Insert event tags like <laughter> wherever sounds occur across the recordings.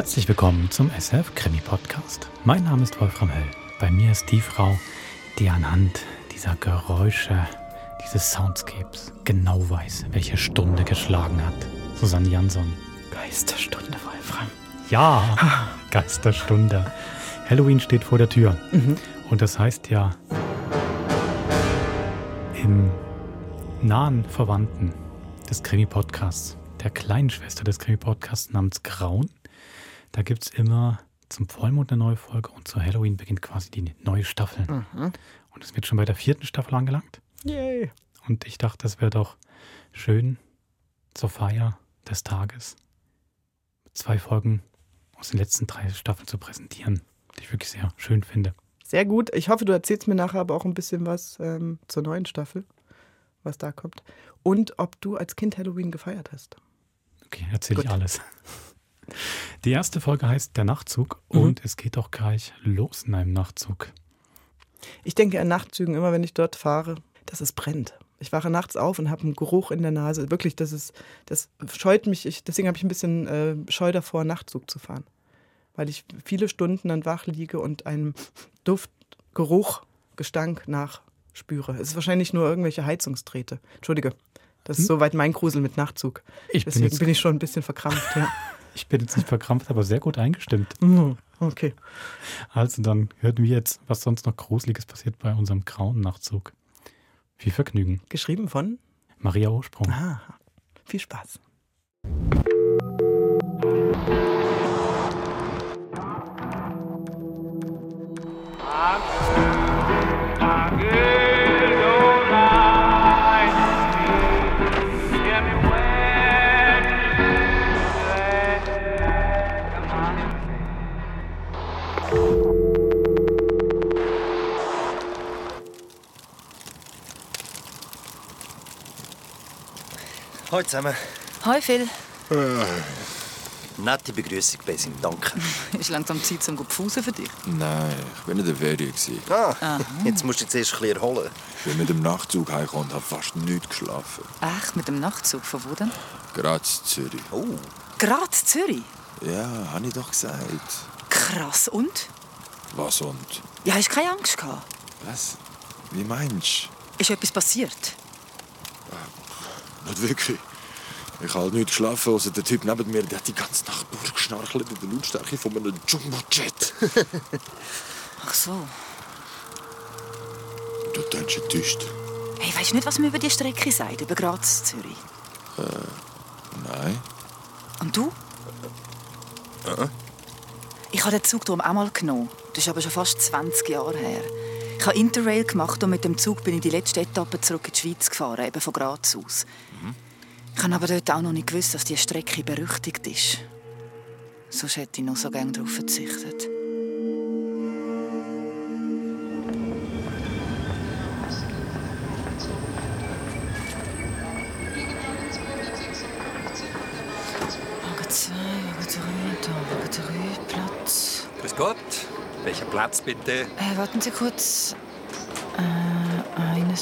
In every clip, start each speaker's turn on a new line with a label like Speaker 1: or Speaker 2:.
Speaker 1: Herzlich willkommen zum SF Krimi Podcast. Mein Name ist Wolfram Höll. Bei mir ist die Frau, die anhand dieser Geräusche, dieses Soundscapes genau weiß, welche Stunde geschlagen hat. Susanne Jansson.
Speaker 2: Geisterstunde, Wolfram.
Speaker 1: Ja, Geisterstunde. Halloween steht vor der Tür.
Speaker 2: Mhm.
Speaker 1: Und das heißt ja, im nahen Verwandten des Krimi-Podcasts, der kleinen Schwester des Krimi-Podcasts namens Grauen, da gibt es immer zum Vollmond eine neue Folge und zu Halloween beginnt quasi die neue Staffel.
Speaker 2: Mhm.
Speaker 1: Und es wird schon bei der vierten Staffel angelangt.
Speaker 2: Yay.
Speaker 1: Und ich dachte, das wäre doch schön zur Feier des Tages zwei Folgen aus den letzten drei Staffeln zu präsentieren, die ich wirklich sehr schön finde.
Speaker 2: Sehr gut. Ich hoffe, du erzählst mir nachher aber auch ein bisschen was ähm, zur neuen Staffel, was da kommt. Und ob du als Kind Halloween gefeiert hast.
Speaker 1: Okay, erzähle ich alles. Die erste Folge heißt Der Nachtzug
Speaker 2: Mhm.
Speaker 1: und es geht auch gleich los in einem Nachtzug.
Speaker 2: Ich denke an Nachtzügen immer, wenn ich dort fahre, dass es brennt. Ich wache nachts auf und habe einen Geruch in der Nase. Wirklich, das ist, das scheut mich. Ich, deswegen habe ich ein bisschen äh, Scheu davor, Nachtzug zu fahren. Weil ich viele Stunden dann wach liege und einen Duft, Geruch, Gestank nachspüre. Es ist wahrscheinlich nur irgendwelche Heizungsträte. Entschuldige. Das ist
Speaker 1: Hm?
Speaker 2: soweit mein Grusel mit Nachtzug.
Speaker 1: Ich bin,
Speaker 2: Deswegen
Speaker 1: jetzt,
Speaker 2: bin ich schon ein bisschen verkrampft. Ja.
Speaker 1: Ich bin jetzt nicht verkrampft, aber sehr gut eingestimmt.
Speaker 2: Mhm. Okay.
Speaker 1: Also dann hören wir jetzt, was sonst noch Gruseliges passiert bei unserem grauen Nachtzug. Viel Vergnügen.
Speaker 2: Geschrieben von?
Speaker 1: Maria Ursprung.
Speaker 2: Ah, viel Spaß.
Speaker 3: Hallo zusammen.
Speaker 4: Hi Phil,
Speaker 3: Nette Begrüßung, Blessing, danke. <laughs>
Speaker 4: ist langsam Zeit zum Gepfusen für dich.
Speaker 5: Nein, ich bin in der Ferien.
Speaker 3: Ah, jetzt musst du dich zuerst ein bisschen erholen.
Speaker 5: Ich bin mit dem Nachtzug heimgekommen und habe fast nicht geschlafen.
Speaker 4: Echt, mit dem Nachtzug von wo denn?
Speaker 5: Gerade in Zürich.
Speaker 3: Oh,
Speaker 4: Gerade Zürich.
Speaker 5: Ja, habe ich doch gesagt.
Speaker 4: Krass, und?
Speaker 5: Was und?
Speaker 4: Ja, hast du keine Angst gehabt?
Speaker 5: Was? Wie meinst
Speaker 4: Ist etwas passiert?
Speaker 5: du? Nicht wirklich. Ich habe halt nicht geschlafen, außer der Typ neben mir, der hat die ganze Nacht durchgeschnarchelt in der Lautstärke von einem Jumbo-Jet. <laughs>
Speaker 4: Ach so.
Speaker 5: Du tönst enttäuscht.
Speaker 4: Hey, weißt du nicht, was man über die Strecke sagt, über Graz Zürich?
Speaker 5: Nein.
Speaker 4: Und du? Ich habe den Zug darum auch mal genommen. Das ist aber schon fast 20 Jahre her. Ich habe Interrail gemacht und mit dem Zug bin ich die letzte Etappe zurück in die Schweiz gefahren, eben von Graz aus. Ich habe aber dort auch noch nicht gewusst, dass die Strecke berüchtigt ist. Sonst hätte ich noch so gerne darauf verzichtet. Wagen 2, Wagen 3, da Wagen 3, Platz.
Speaker 6: Grüß Gott. Welcher Platz bitte?
Speaker 4: Äh, warten Sie kurz.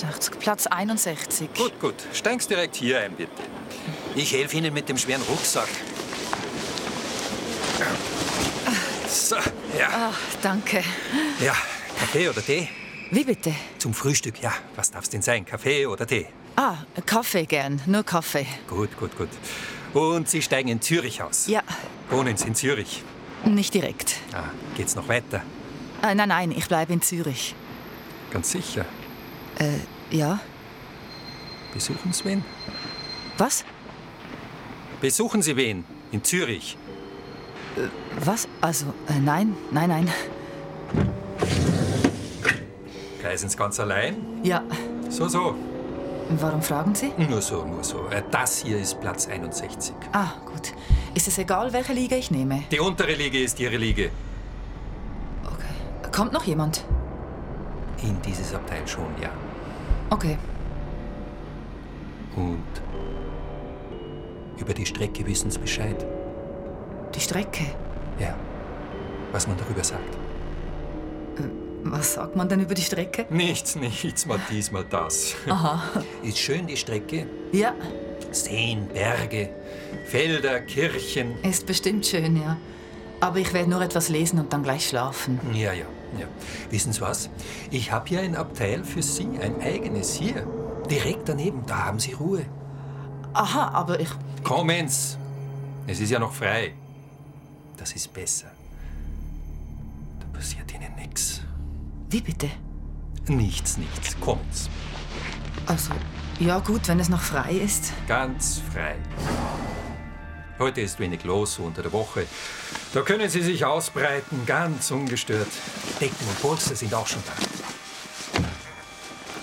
Speaker 4: Äh, 61. Platz 61.
Speaker 6: Gut, gut. Steigen Sie direkt hier ein, bitte. Ich helfe Ihnen mit dem schweren Rucksack. So, ja.
Speaker 4: Ah, danke.
Speaker 6: Ja, Kaffee oder Tee?
Speaker 4: Wie bitte?
Speaker 6: Zum Frühstück, ja. Was darf's denn sein? Kaffee oder Tee?
Speaker 4: Ah, Kaffee gern. Nur Kaffee.
Speaker 6: Gut, gut, gut. Und Sie steigen in Zürich aus?
Speaker 4: Ja,
Speaker 6: Wohnen Sie in Zürich?
Speaker 4: nicht direkt.
Speaker 6: Ah, geht's noch weiter?
Speaker 4: Äh, nein, nein, ich bleibe in Zürich.
Speaker 6: Ganz sicher.
Speaker 4: Ja?
Speaker 6: Besuchen Sie wen?
Speaker 4: Was?
Speaker 6: Besuchen Sie wen? In Zürich?
Speaker 4: Was? Also, äh, nein, nein, nein.
Speaker 6: Reisen Sie ganz allein?
Speaker 4: Ja.
Speaker 6: So, so.
Speaker 4: Warum fragen Sie?
Speaker 6: Nur so, nur so. Äh, Das hier ist Platz 61.
Speaker 4: Ah, gut. Ist es egal, welche Liga ich nehme?
Speaker 6: Die untere Liege ist Ihre Liege.
Speaker 4: Okay. Kommt noch jemand?
Speaker 6: In dieses Abteil schon, ja.
Speaker 4: Okay.
Speaker 6: Und über die Strecke wissen Sie Bescheid.
Speaker 4: Die Strecke.
Speaker 6: Ja. Was man darüber sagt.
Speaker 4: Was sagt man denn über die Strecke?
Speaker 6: Nichts, nichts, mal dies, mal das.
Speaker 4: Aha. <laughs>
Speaker 6: Ist schön die Strecke.
Speaker 4: Ja,
Speaker 6: Seen, Berge, Felder, Kirchen.
Speaker 4: ist bestimmt schön, ja. Aber ich werde nur etwas lesen und dann gleich schlafen.
Speaker 6: Ja, ja, ja. Wissen Sie was? Ich habe hier ein Abteil für Sie, ein eigenes hier. Direkt daneben, da haben Sie Ruhe.
Speaker 4: Aha, aber ich.
Speaker 6: Kommen's! Es ist ja noch frei. Das ist besser. Da passiert Ihnen nichts.
Speaker 4: Wie bitte?
Speaker 6: Nichts, nichts. Kommt's.
Speaker 4: Also, ja, gut, wenn es noch frei ist.
Speaker 6: Ganz frei. Heute ist wenig los so unter der Woche. Da können Sie sich ausbreiten, ganz ungestört. Decken und Polster sind auch schon da.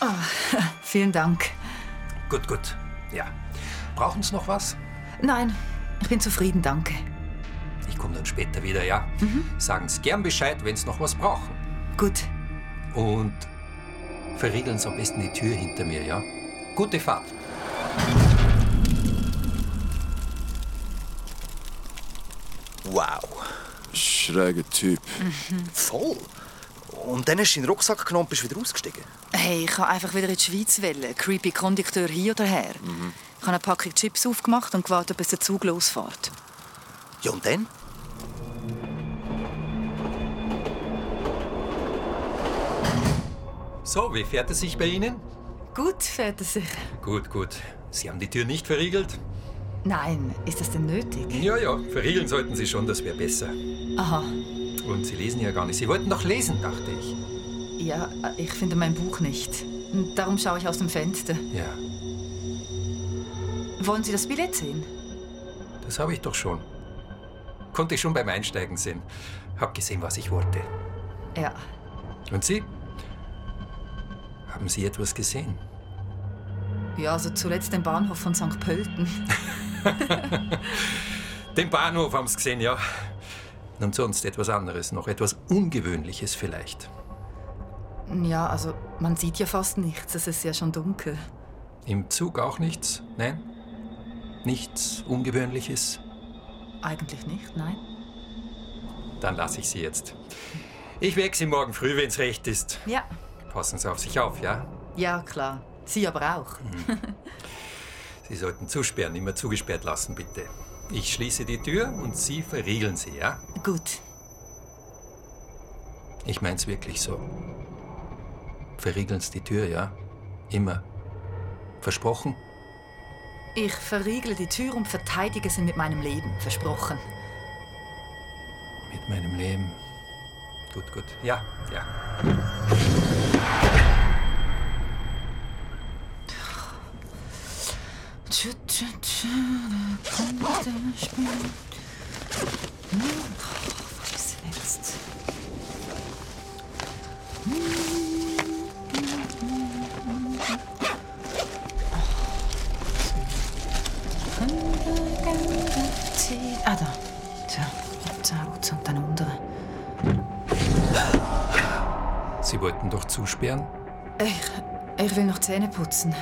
Speaker 6: <laughs>
Speaker 4: Vielen Dank.
Speaker 6: Gut, gut. Ja. Brauchen Sie noch was?
Speaker 4: Nein, ich bin zufrieden, danke.
Speaker 6: Ich komme dann später wieder, ja? Sagen Sie gern Bescheid, wenn Sie noch was brauchen.
Speaker 4: Gut.
Speaker 6: Und verriegeln Sie am besten die Tür hinter mir, ja? Gute Fahrt.
Speaker 3: Wow.
Speaker 5: Schräger Typ.
Speaker 3: Voll. Und dann hast du deinen Rucksack genommen und bist wieder ausgestiegen.
Speaker 4: Hey, ich kann einfach wieder in die Schweiz wählen. Creepy Kondukteur hier oder her. Ich habe eine Packung Chips aufgemacht und gewartet, bis der Zug losfährt.
Speaker 3: Ja, und dann?
Speaker 6: So, wie fährt es sich bei Ihnen?
Speaker 4: Gut, fährt er sich.
Speaker 6: Gut, gut. Sie haben die Tür nicht verriegelt?
Speaker 4: Nein, ist das denn nötig?
Speaker 6: Ja, ja, verriegeln sollten Sie schon, das wäre besser.
Speaker 4: Aha.
Speaker 6: Und Sie lesen ja gar nicht. Sie wollten doch lesen, dachte ich.
Speaker 4: Ja, ich finde mein Buch nicht. Und Darum schaue ich aus dem Fenster.
Speaker 6: Ja,
Speaker 4: Wollen Sie das Billett sehen?
Speaker 6: das habe ich doch schon. Konnte ich schon beim Einsteigen sehen. Hab gesehen, was ich wollte.
Speaker 4: Ja.
Speaker 6: Und Sie? Haben Sie etwas gesehen?
Speaker 4: Ja, also zuletzt den Bahnhof von St. Pölten. <laughs>
Speaker 6: Den Bahnhof haben Sie gesehen, ja. Und sonst etwas anderes, noch etwas Ungewöhnliches vielleicht.
Speaker 4: Ja, also man sieht ja fast nichts. Es ist ja schon dunkel.
Speaker 6: Im Zug auch nichts? Nein? Nichts Ungewöhnliches?
Speaker 4: Eigentlich nicht, nein.
Speaker 6: Dann lasse ich Sie jetzt. Ich wecke Sie morgen früh, wenn es recht ist.
Speaker 4: Ja.
Speaker 6: Passen Sie auf sich auf, ja?
Speaker 4: Ja, klar. Sie aber auch.
Speaker 6: Sie sollten zusperren, immer zugesperrt lassen, bitte. Ich schließe die Tür und Sie verriegeln sie, ja?
Speaker 4: Gut.
Speaker 6: Ich mein's wirklich so. Verriegeln Sie die Tür, ja? Immer. Versprochen?
Speaker 4: Ich verriegle die Tür und verteidige sie mit meinem Leben. Versprochen.
Speaker 6: Mit meinem Leben. Gut, gut. Ja, ja.
Speaker 4: Tschü, tschü, tschü, da kommt der Spiel. Hm, Was ist jetzt? Ah, da. Tja, Upsa, Upsa und dann untere.
Speaker 6: Sie wollten doch zusperren
Speaker 4: Ich, ich will noch Zähne putzen.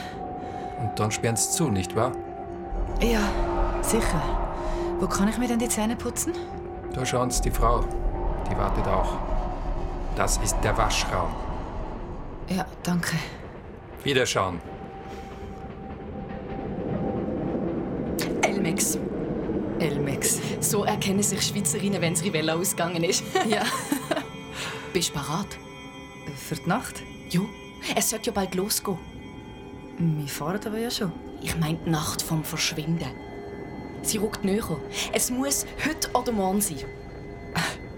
Speaker 6: Und dann sperren Sie zu, nicht wahr?
Speaker 4: Ja, sicher. Wo kann ich mir denn die Zähne putzen?
Speaker 6: Da schauen Sie die Frau. Die wartet auch. Das ist der Waschraum.
Speaker 4: Ja, danke.
Speaker 6: Wiederschauen.
Speaker 7: Elmex.
Speaker 4: Elmex.
Speaker 7: So erkennen sich Schweizerinnen, wenn das Rivella ausgegangen ist. <laughs>
Speaker 4: Ja,
Speaker 7: Bist du bereit?
Speaker 4: für die Nacht?
Speaker 7: Jo. Es sollte ja bald losgehen.
Speaker 4: Wir fahren aber ja schon.
Speaker 7: Ich meine die Nacht vom Verschwinden. Sie rückt näher. Es muss heute oder morgen sein.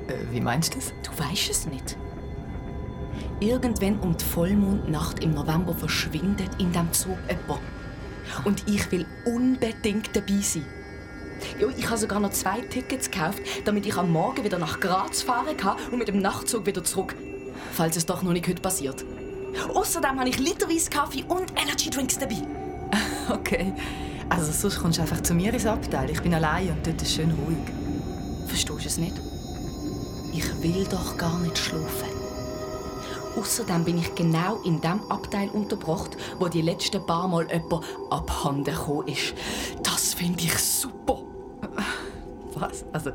Speaker 4: Äh, wie meinst du das?
Speaker 7: Du weißt es nicht. Irgendwann um die Vollmondnacht im November verschwindet in dem Zug jemand. Und ich will unbedingt dabei sein. Ja, ich habe sogar noch zwei Tickets gekauft, damit ich am Morgen wieder nach Graz fahren kann und mit dem Nachtzug wieder zurück. Falls es doch noch nicht heute passiert. Außerdem habe ich literweise Kaffee und Energy Drinks dabei. <laughs>
Speaker 4: Okay. Also sonst kommst du einfach zu mir ins Abteil. Ich bin allein und dort ist schön ruhig.
Speaker 7: Verstehst du es nicht? Ich will doch gar nicht schlafen. Außerdem bin ich genau in dem Abteil untergebracht, wo die letzten paar Mal jemand abhanden gekommen ist. Das finde ich super. <laughs>
Speaker 4: Was? Also,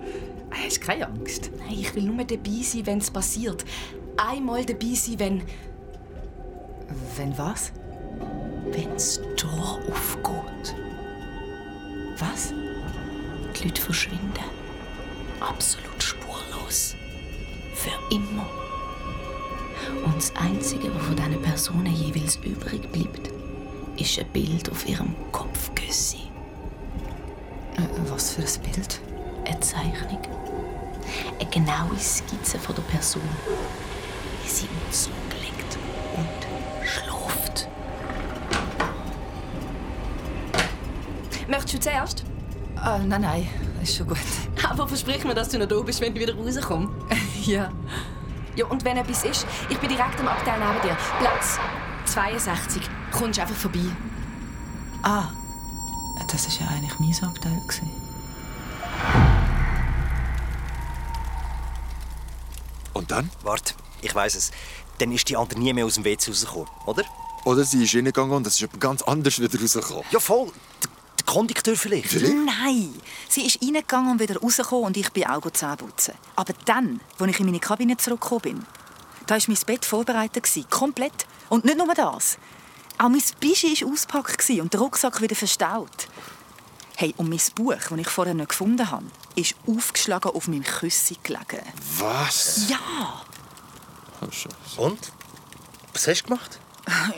Speaker 4: hast du keine Angst?
Speaker 7: Nein, ich will nur dabei sein, wenn es passiert. Einmal dabei sein, wenn
Speaker 4: Wenn was?
Speaker 7: wenn das Tor aufgeht.
Speaker 4: Was?
Speaker 7: Die Leute verschwinden. Absolut spurlos. los. Für immer. Und das Einzige, was von diesen Personen jeweils übrig bleibt, ist ein Bild auf ihrem Kopfgüssi.
Speaker 4: Äh, was für ein Bild?
Speaker 7: Eine Zeichnung. Eine genaue Skizze von der Person. Wie sie im Möchtest du zuerst?
Speaker 4: Ah, nein, nein, ist schon gut. <laughs>
Speaker 7: Aber versprich mir, dass du noch da bist, wenn du wieder rauskommst. <laughs>
Speaker 4: Ja.
Speaker 7: Ja, und wenn etwas ist, ich bin direkt am Abteil neben dir. Platz 62. Kommst einfach vorbei.
Speaker 4: Ah, das war ja eigentlich mein Abteil. gewesen.
Speaker 5: Und dann?
Speaker 3: Warte, ich weiß es. Dann ist die andere nie mehr aus dem WC rausgekommen, oder?
Speaker 5: Oder sie ist reingegangen und es ist jemand ganz anders wieder rausgekommen.
Speaker 3: Ja, voll. Der, der Kondukteur vielleicht.
Speaker 5: Vielleicht?
Speaker 4: Nein, sie ist reingegangen und wieder rausgekommen und ich bin auch Zähne putzen. Aber dann, als ich in meine Kabine zurückgekommen bin, da war mein Bett vorbereitet. Komplett. Und nicht nur das. Auch mein Bischi war ausgepackt und der Rucksack wieder verstaut. Hey, und mein Buch, das ich vorher nicht gefunden habe, ist aufgeschlagen auf meinem Küssi gelegen.
Speaker 5: Was?
Speaker 4: Ja!
Speaker 5: Oh.
Speaker 3: Und? Was hast du gemacht?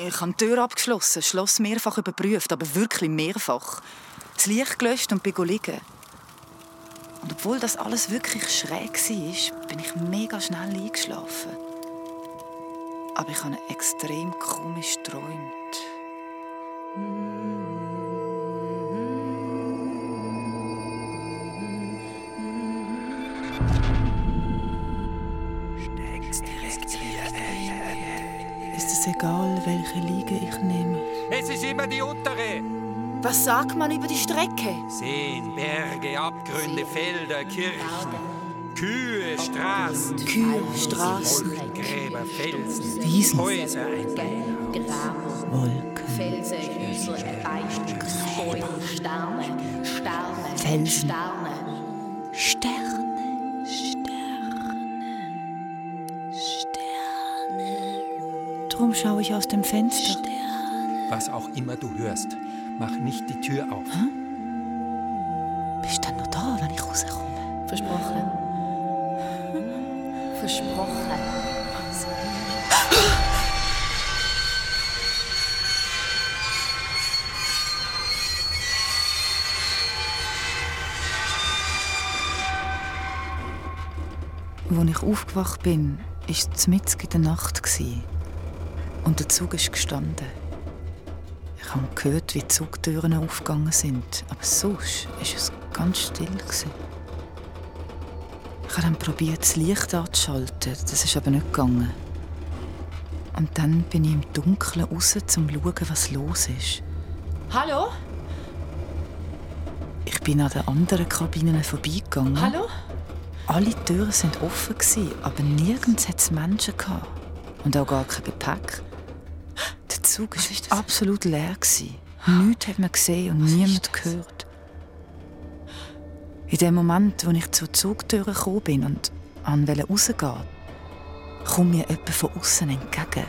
Speaker 4: Ich habe die Tür abgeschlossen, das Schloss mehrfach überprüft, aber wirklich mehrfach. Das Licht gelöscht und bin liegen. Und obwohl das alles wirklich schräg war, bin ich mega schnell eingeschlafen. Aber ich habe extrem komisch geträumt. Es egal, welche Liege ich nehme?
Speaker 6: Es ist immer die untere.
Speaker 4: Was sagt man über die Strecke?
Speaker 6: Seen, Berge, Abgründe, Felder, Kirchen, Kühe, Straßen,
Speaker 4: Kühe, Straßen,
Speaker 6: Gräber, Felsen,
Speaker 4: Wiesen,
Speaker 6: Häuser, ein
Speaker 4: Wolken,
Speaker 7: Felsen, Häuser, Beichten, Bäume, Sterne, Sterne,
Speaker 4: Felsen.
Speaker 7: Sterne.
Speaker 4: Sterne. Drum schaue ich aus dem Fenster.
Speaker 6: Was auch immer du hörst, mach nicht die Tür auf.
Speaker 4: Bist du dann noch da, wenn ich rauskomme?
Speaker 7: Versprochen. Versprochen.
Speaker 4: Als ich aufgewacht bin, war es mitten in der Nacht. Und der Zug ist gestanden. Ich habe gehört, wie die Zugtüren aufgegangen sind. Aber sonst war es ganz still. gewesen. Ich habe dann probiert, das Licht anzuschalten. Das ist aber nicht gegangen. Und dann bin ich im Dunkeln raus, um zu schauen, was los ist.
Speaker 7: Hallo?
Speaker 4: Ich bin an den anderen Kabinen vorbeigegangen.
Speaker 7: Hallo?
Speaker 4: Alle Türen sind offen, gewesen, aber nirgends hat es Menschen. Gehabt. Und auch gar kein Gepäck. Der Zug war absolut leer. Gewesen. Nichts hat man gesehen und niemand gehört. In dem Moment, als ich zur Zugtür gekommen bin und an rausgehen kommt mir jemand von außen entgegen.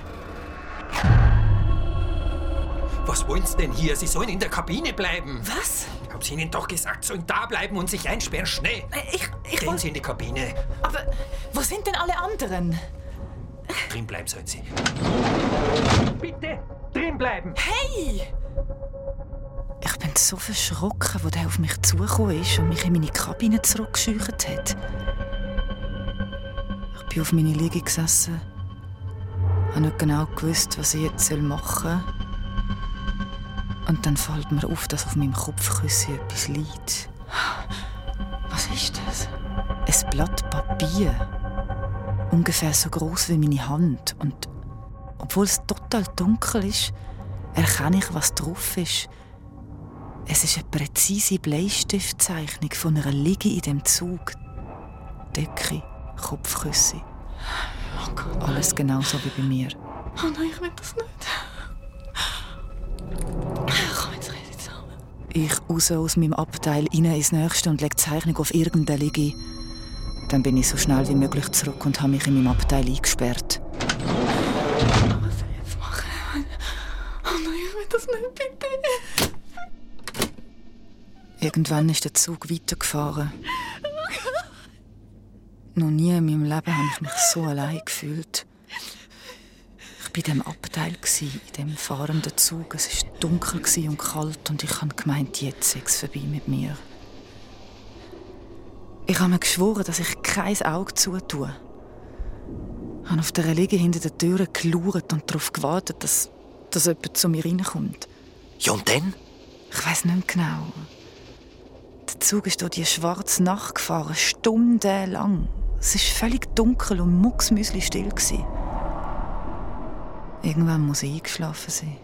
Speaker 6: Was wollen Sie denn hier? Sie sollen in der Kabine bleiben.
Speaker 7: Was?
Speaker 6: Ich hab's Ihnen doch gesagt, sollen da bleiben und sich einsperren. Schnell!
Speaker 7: Ich, ich
Speaker 6: Gehen. Sie in die Kabine.
Speaker 7: Aber wo sind denn alle anderen?
Speaker 6: Drin bleiben sollen Sie. Bitte! Drin bleiben!
Speaker 7: Hey!
Speaker 4: Ich bin so verschrocken, als er auf mich zugekommen ist und mich in meine Kabine zurückgescheucht hat. Ich bin auf meine Liege gesessen, habe nicht genau gewusst, was ich jetzt machen soll. Und dann fällt mir auf, dass auf meinem Kopfkissen etwas liegt.
Speaker 7: Was ist das?
Speaker 4: Ein Blatt Papier. Ungefähr so groß wie meine Hand. Und obwohl es total dunkel ist, erkenne ich, was drauf ist. Es ist eine präzise Bleistiftzeichnung von einer Liege in dem Zug. Decke, Kopfküsse. Alles genauso wie bei mir.
Speaker 7: Oh nein, ich will das nicht. Komm, jetzt rede zusammen.
Speaker 4: Ich raus aus meinem Abteil rein ins Nächste und lege die Zeichnung auf irgendeine Liege. Dann bin ich so schnell wie möglich zurück und habe mich in meinem Abteil eingesperrt.
Speaker 7: Was soll ich jetzt machen? Oh nein, ich will das nicht, bitte.
Speaker 4: Irgendwann ist der Zug weitergefahren. Noch nie in meinem Leben habe ich mich so allein gefühlt. Ich war in diesem Abteil, in dem fahrenden Zug. Es war dunkel und kalt und ich habe gemeint, jetzt sei es vorbei mit mir. Ich habe mir geschworen, dass ich kein Auge zutue. Ich habe auf der Liege hinter der Tür geschaut und darauf gewartet, dass, dass jemand zu mir reinkommt.
Speaker 3: Ja, und dann?
Speaker 4: Ich weiß nicht genau. Der Zug ist durch die schwarze Nacht gefahren, stundenlang. Es war völlig dunkel und mucksmüsli still. Irgendwann muss ich eingeschlafen sein.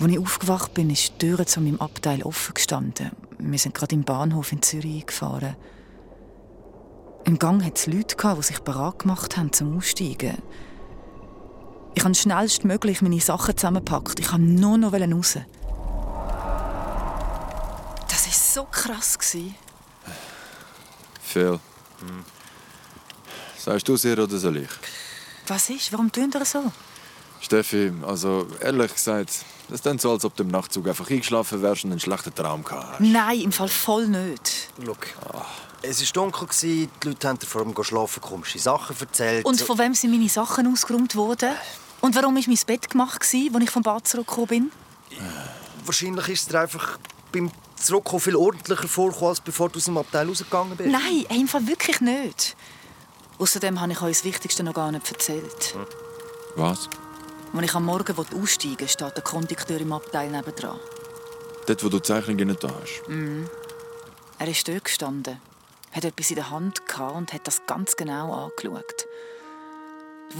Speaker 4: Als ich aufgewacht bin, ist die Tür zu meinem Abteil offen gestanden. Wir sind gerade im Bahnhof in Zürich eingefahren. Im Gang hatte es Leute, die sich bereit gemacht haben zum Aussteigen. Ich habe schnellstmöglich meine Sachen zusammengepackt. Ich wollte nur noch raus. Das war so krass.
Speaker 5: Phil. Sagst du es ihr oder soll ich?
Speaker 4: Was ist? Warum tun ihr so?
Speaker 5: Steffi, also ehrlich gesagt, es ist dann so, als ob du im Nachtzug einfach eingeschlafen wärst und einen schlechten Traum gehabt hast.
Speaker 4: Nein, im Fall voll nicht.
Speaker 3: Schau, es war dunkel, die Leute haben dir vor dem Schlafen komische Sachen erzählt.
Speaker 4: Und von wem sind meine Sachen ausgeräumt worden? Und warum war mein Bett gemacht, als ich vom Bad zurückgekommen bin?
Speaker 3: Wahrscheinlich ist es dir einfach beim Zurückkommen viel ordentlicher vorgekommen, als bevor du aus dem Abteil rausgegangen bist.
Speaker 4: Nein, einfach wirklich nicht. Außerdem habe ich euch das Wichtigste noch gar nicht erzählt.
Speaker 5: Was?
Speaker 4: Als ich am Morgen aussteigen will, steht der Kondukteur im Abteil nebendran.
Speaker 5: Dort, wo du die Zeichnungen nicht da hast?
Speaker 4: Mhm. Er ist dort gestanden, hat etwas in der Hand und hat das ganz genau angeschaut.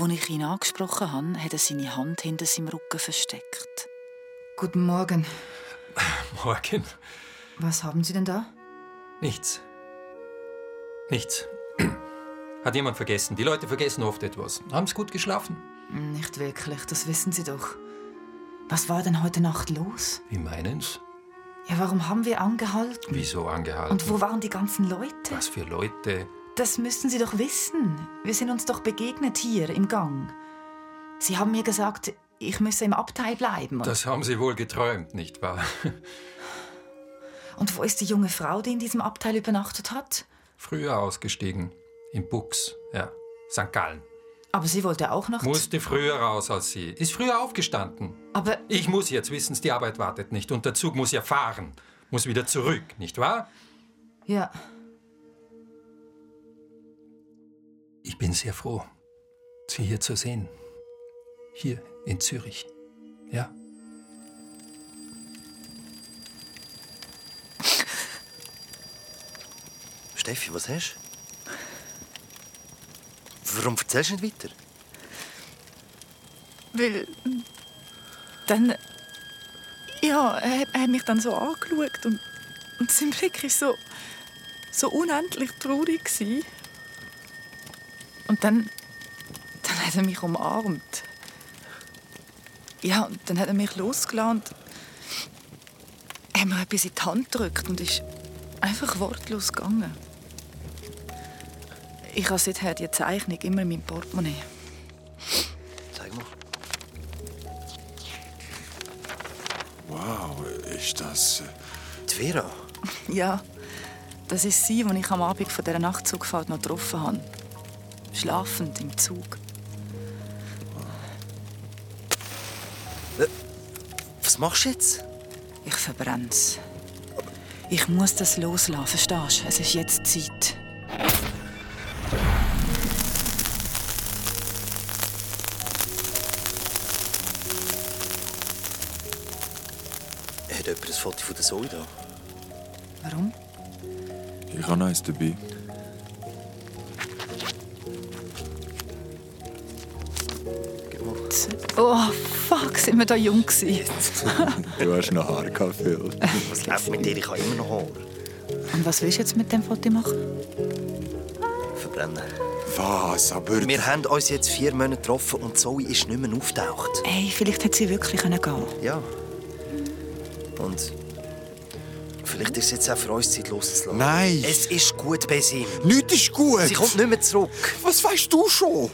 Speaker 4: Als ich ihn angesprochen habe, hat er seine Hand hinter seinem Rücken versteckt. Guten Morgen. <laughs>
Speaker 6: Morgen.
Speaker 4: Was haben Sie denn da?
Speaker 6: Nichts. Nichts. <clears throat> Hat jemand vergessen? Die Leute vergessen oft etwas. Haben Sie gut geschlafen?
Speaker 4: Nicht wirklich, das wissen Sie doch. Was war denn heute Nacht los?
Speaker 6: Wie meinen's?
Speaker 4: Ja, warum haben wir angehalten?
Speaker 6: Wieso angehalten?
Speaker 4: Und wo waren die ganzen Leute?
Speaker 6: Was für Leute?
Speaker 4: Das müssten Sie doch wissen. Wir sind uns doch begegnet hier im Gang. Sie haben mir gesagt, ich müsse im Abteil bleiben.
Speaker 6: Das haben Sie wohl geträumt, nicht wahr? <laughs>
Speaker 4: Und wo ist die junge Frau, die in diesem Abteil übernachtet hat?
Speaker 6: Früher ausgestiegen. Im Bux, ja. St. Gallen.
Speaker 4: Aber sie wollte auch noch...
Speaker 6: Musste früher raus als Sie. Ist früher aufgestanden.
Speaker 4: Aber...
Speaker 6: Ich muss jetzt wissen, die Arbeit wartet nicht. Und der Zug muss ja fahren. Muss wieder zurück, nicht wahr?
Speaker 4: Ja.
Speaker 6: Ich bin sehr froh, Sie hier zu sehen. Hier in Zürich. Ja.
Speaker 3: Steffi, was hast du? Warum erzählst du nicht weiter?
Speaker 4: Weil. Dann. Ja, er, hat mich dann so angeschaut und, und sein Blick war so. so unendlich traurig. Gewesen. Und dann. dann hat er mich umarmt. Ja, und dann hat er mich losgelassen und. er hat mir etwas in die Hand gedrückt und ist einfach wortlos gegangen. Ich habe seither die Zeichnung immer in meinem Portemonnaie.
Speaker 3: Zeig mal.
Speaker 5: Wow, ist das... Äh,
Speaker 3: die Vera? <laughs>
Speaker 4: Ja, das ist sie, die ich am Abend von dieser Nachtzugfahrt noch getroffen habe. Schlafend im Zug.
Speaker 3: Äh, was machst du jetzt?
Speaker 4: Ich verbrenne es. Ich muss das loslassen, verstehst du? Es ist jetzt Zeit.
Speaker 3: Jemand ein Foto von der Zoe da?
Speaker 4: Warum?
Speaker 5: Ich habe eins dabei.
Speaker 4: Oh, fuck, sind wir da jung gewesen.
Speaker 5: du hast noch Haar gehabt, Phil.
Speaker 3: Was läuft mit dir? Ich habe immer noch Haar.
Speaker 4: Und was willst du jetzt mit dem Foto machen?
Speaker 3: Verbrennen.
Speaker 5: Was? Aber...
Speaker 3: Wir haben uns jetzt vier Monate getroffen und Zoe ist nicht mehr auftaucht.
Speaker 4: Ey, vielleicht hätte sie wirklich gehen können.
Speaker 3: Ja. Vielleicht ist es jetzt auch für uns Zeit loszulassen.
Speaker 5: Nein!
Speaker 3: Es ist gut, Besim.
Speaker 5: Nichts ist gut!
Speaker 3: Sie kommt nicht mehr zurück.
Speaker 5: Was weißt du schon?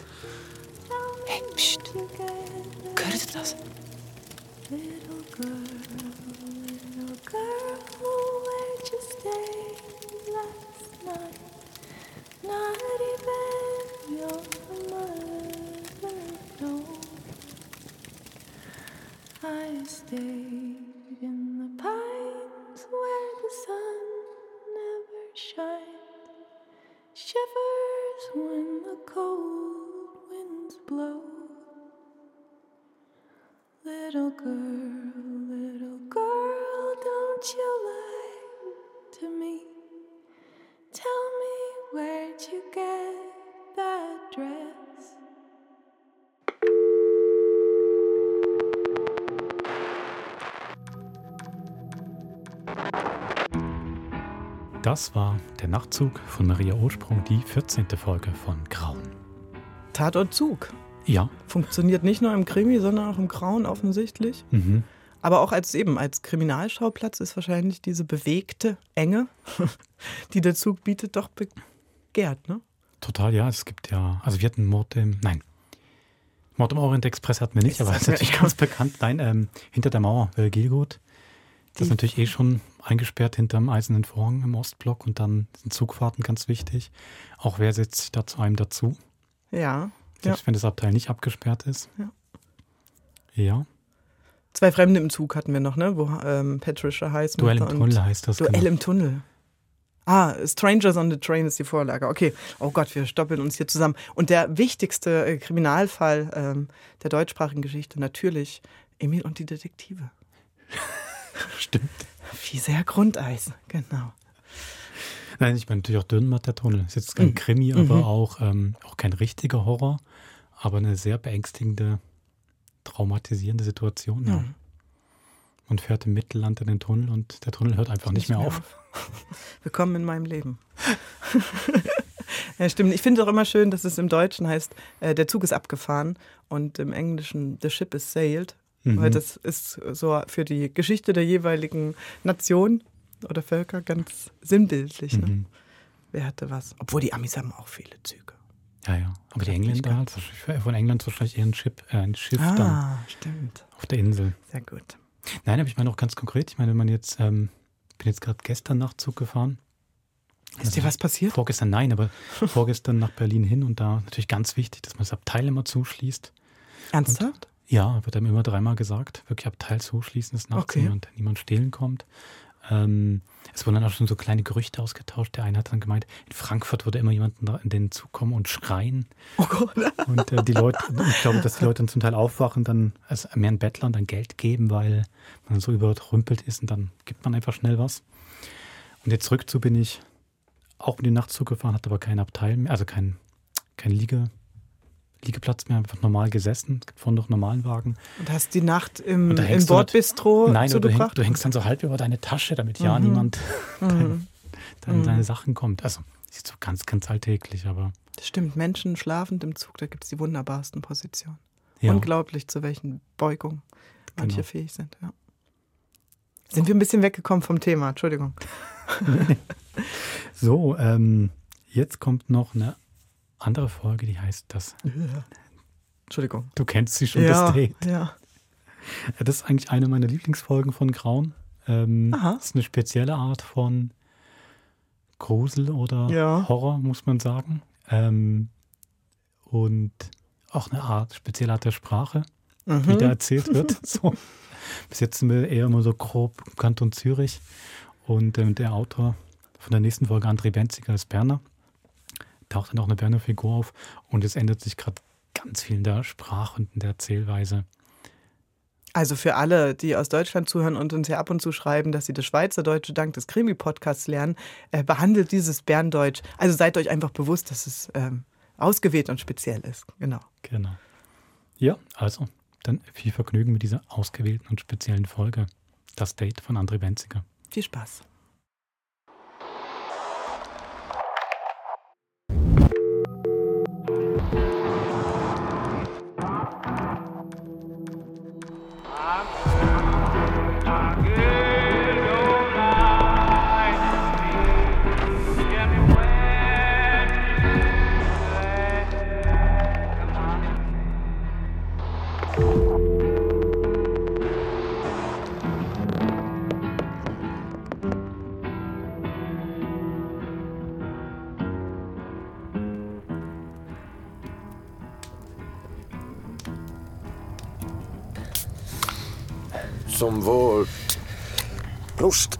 Speaker 4: Das
Speaker 1: war der Nachtzug von Maria Ursprung, die 14. Folge von Grauen.
Speaker 2: Tatort Zug.
Speaker 1: Ja.
Speaker 2: Funktioniert nicht nur im Krimi, sondern auch im Grauen offensichtlich.
Speaker 1: Mhm.
Speaker 2: Aber auch als eben als Kriminalschauplatz ist wahrscheinlich diese bewegte Enge, <laughs> die der Zug bietet, doch begehrt, ne?
Speaker 1: Total, ja. Es gibt ja, also wir hatten Mord im, nein, Mord im Orient Express hatten wir nicht,
Speaker 2: Das
Speaker 1: aber das ist natürlich ganz <laughs> bekannt. Nein, ähm, hinter der Mauer, Gilgut. Das ist natürlich eh schon eingesperrt hinterm eisernen Vorhang im Ostblock und dann sind Zugfahrten ganz wichtig. Auch wer setzt sich da zu einem dazu,
Speaker 2: Ja.
Speaker 1: selbst
Speaker 2: ja.
Speaker 1: wenn das Abteil nicht abgesperrt ist.
Speaker 2: Ja.
Speaker 1: Ja,
Speaker 2: Zwei Fremde im Zug hatten wir noch, ne? Wo ähm, Patricia Highsmith
Speaker 1: Duell im Tunnel heißt das.
Speaker 2: Duell
Speaker 1: genau.
Speaker 2: im Tunnel. Ah, Strangers on the Train ist die Vorlage. Okay. Oh Gott, wir stoppeln uns hier zusammen. Und der wichtigste äh, Kriminalfall ähm, der deutschsprachigen Geschichte, natürlich Emil und die Detektive. <laughs>
Speaker 1: Stimmt.
Speaker 2: Wie sehr Grundeis, genau.
Speaker 1: Nein, ich meine natürlich auch Dürrenmatt der Tunnel. Ist jetzt kein
Speaker 2: Mhm.
Speaker 1: Krimi,
Speaker 2: Mhm.
Speaker 1: aber auch, ähm, auch kein richtiger Horror, aber eine sehr beängstigende, traumatisierende Situation. Ja.
Speaker 2: Mhm.
Speaker 1: Man fährt im Mittelland in den Tunnel und der Tunnel hört einfach nicht, mehr, auf. <laughs>
Speaker 2: Willkommen in meinem Leben. <laughs> ja, stimmt. Ich finde es auch immer schön, dass es im Deutschen heißt, äh, der Zug ist abgefahren und im Englischen the ship is sailed.
Speaker 1: Mhm.
Speaker 2: Weil das ist so für die Geschichte der jeweiligen Nation oder Völker ganz sinnbildlich. Ne?
Speaker 1: Mhm.
Speaker 2: Wer hatte was? Obwohl die Amis haben auch viele Züge.
Speaker 1: Ja, ja. Aber die Engländer, halt, von England ist wahrscheinlich eher ein, Schiff, äh, ein Schiff dann
Speaker 2: Ah, stimmt.
Speaker 1: auf der Insel.
Speaker 2: Sehr gut.
Speaker 1: Nein, aber ich meine auch ganz konkret, ich meine, wenn man jetzt, ähm, bin jetzt gerade gestern Nachtzug gefahren.
Speaker 2: Ist dir was passiert?
Speaker 1: Vorgestern nein, aber <laughs> vorgestern nach Berlin hin und da natürlich ganz wichtig, dass man das Abteil immer zuschließt.
Speaker 2: Ernsthaft?
Speaker 1: Ja, wird einem immer dreimal gesagt, wirklich Abteil zuschließen, dass nachts
Speaker 2: Okay.
Speaker 1: niemand, niemand stehlen kommt. Ähm, es wurden dann auch schon so kleine Gerüchte ausgetauscht. Der eine hat dann gemeint, in Frankfurt würde immer jemand in den Zug kommen und schreien.
Speaker 2: Oh Gott. <laughs>
Speaker 1: Und äh, die Leute, ich glaube, dass die Leute dann zum Teil aufwachen, dann also mehr ein Bettler und dann Geld geben, weil man so überrümpelt ist und dann gibt man einfach schnell was. Und jetzt rückzu bin ich auch mit dem Nachtzug gefahren, hatte aber kein Abteil mehr, also kein, kein Liege, Liegeplatz mehr, einfach normal gesessen. Es gibt vorne noch normalen Wagen.
Speaker 2: Und hast die Nacht im, im Bordbistro
Speaker 1: Nein, du, häng, du hängst dann so halb über deine Tasche, damit ja
Speaker 2: Mhm.
Speaker 1: niemand
Speaker 2: Mhm. <laughs>
Speaker 1: dein,
Speaker 2: Mhm.
Speaker 1: deine Sachen kommt. Also, ist so ganz, ganz alltäglich, aber
Speaker 2: Das stimmt, Menschen schlafend im Zug, da gibt es die wunderbarsten Positionen.
Speaker 1: ja.
Speaker 2: Unglaublich, zu welchen Beugungen manche
Speaker 1: Genau.
Speaker 2: fähig sind. Ja. Sind wir ein bisschen weggekommen vom Thema, Entschuldigung. <laughs>
Speaker 1: So, ähm, jetzt kommt noch eine andere Folge, die heißt das.
Speaker 2: Entschuldigung.
Speaker 1: Du kennst sie schon,
Speaker 2: ja,
Speaker 1: das Date.
Speaker 2: ja.
Speaker 1: Ja, Das ist eigentlich eine meiner Lieblingsfolgen von Grauen. Ähm,
Speaker 2: Aha.
Speaker 1: Das ist eine spezielle Art von Grusel oder
Speaker 2: Ja.
Speaker 1: Horror, muss man sagen. Ähm, und auch eine Art, spezielle Art der Sprache, wie
Speaker 2: Mhm.
Speaker 1: da erzählt wird. <laughs> so. Bis jetzt sind wir eher immer so grob Kanton Zürich. Und ähm, der Autor von der nächsten Folge, André Benziger, ist Berner. Taucht dann auch eine Berner Figur auf. Und es ändert sich gerade ganz viel in der Sprache und in der Erzählweise.
Speaker 2: Also für alle, die aus Deutschland zuhören und uns ja ab und zu schreiben, dass sie das Schweizerdeutsche dank des Krimi-Podcasts lernen, äh, behandelt dieses Berndeutsch. Also seid euch einfach bewusst, dass es ähm, ausgewählt und speziell ist. Genau.
Speaker 1: Genau. Ja, also dann viel Vergnügen mit dieser ausgewählten und speziellen Folge. Das Date von André Benziger.
Speaker 2: Viel Spaß.
Speaker 5: Zum Wohl. Prost.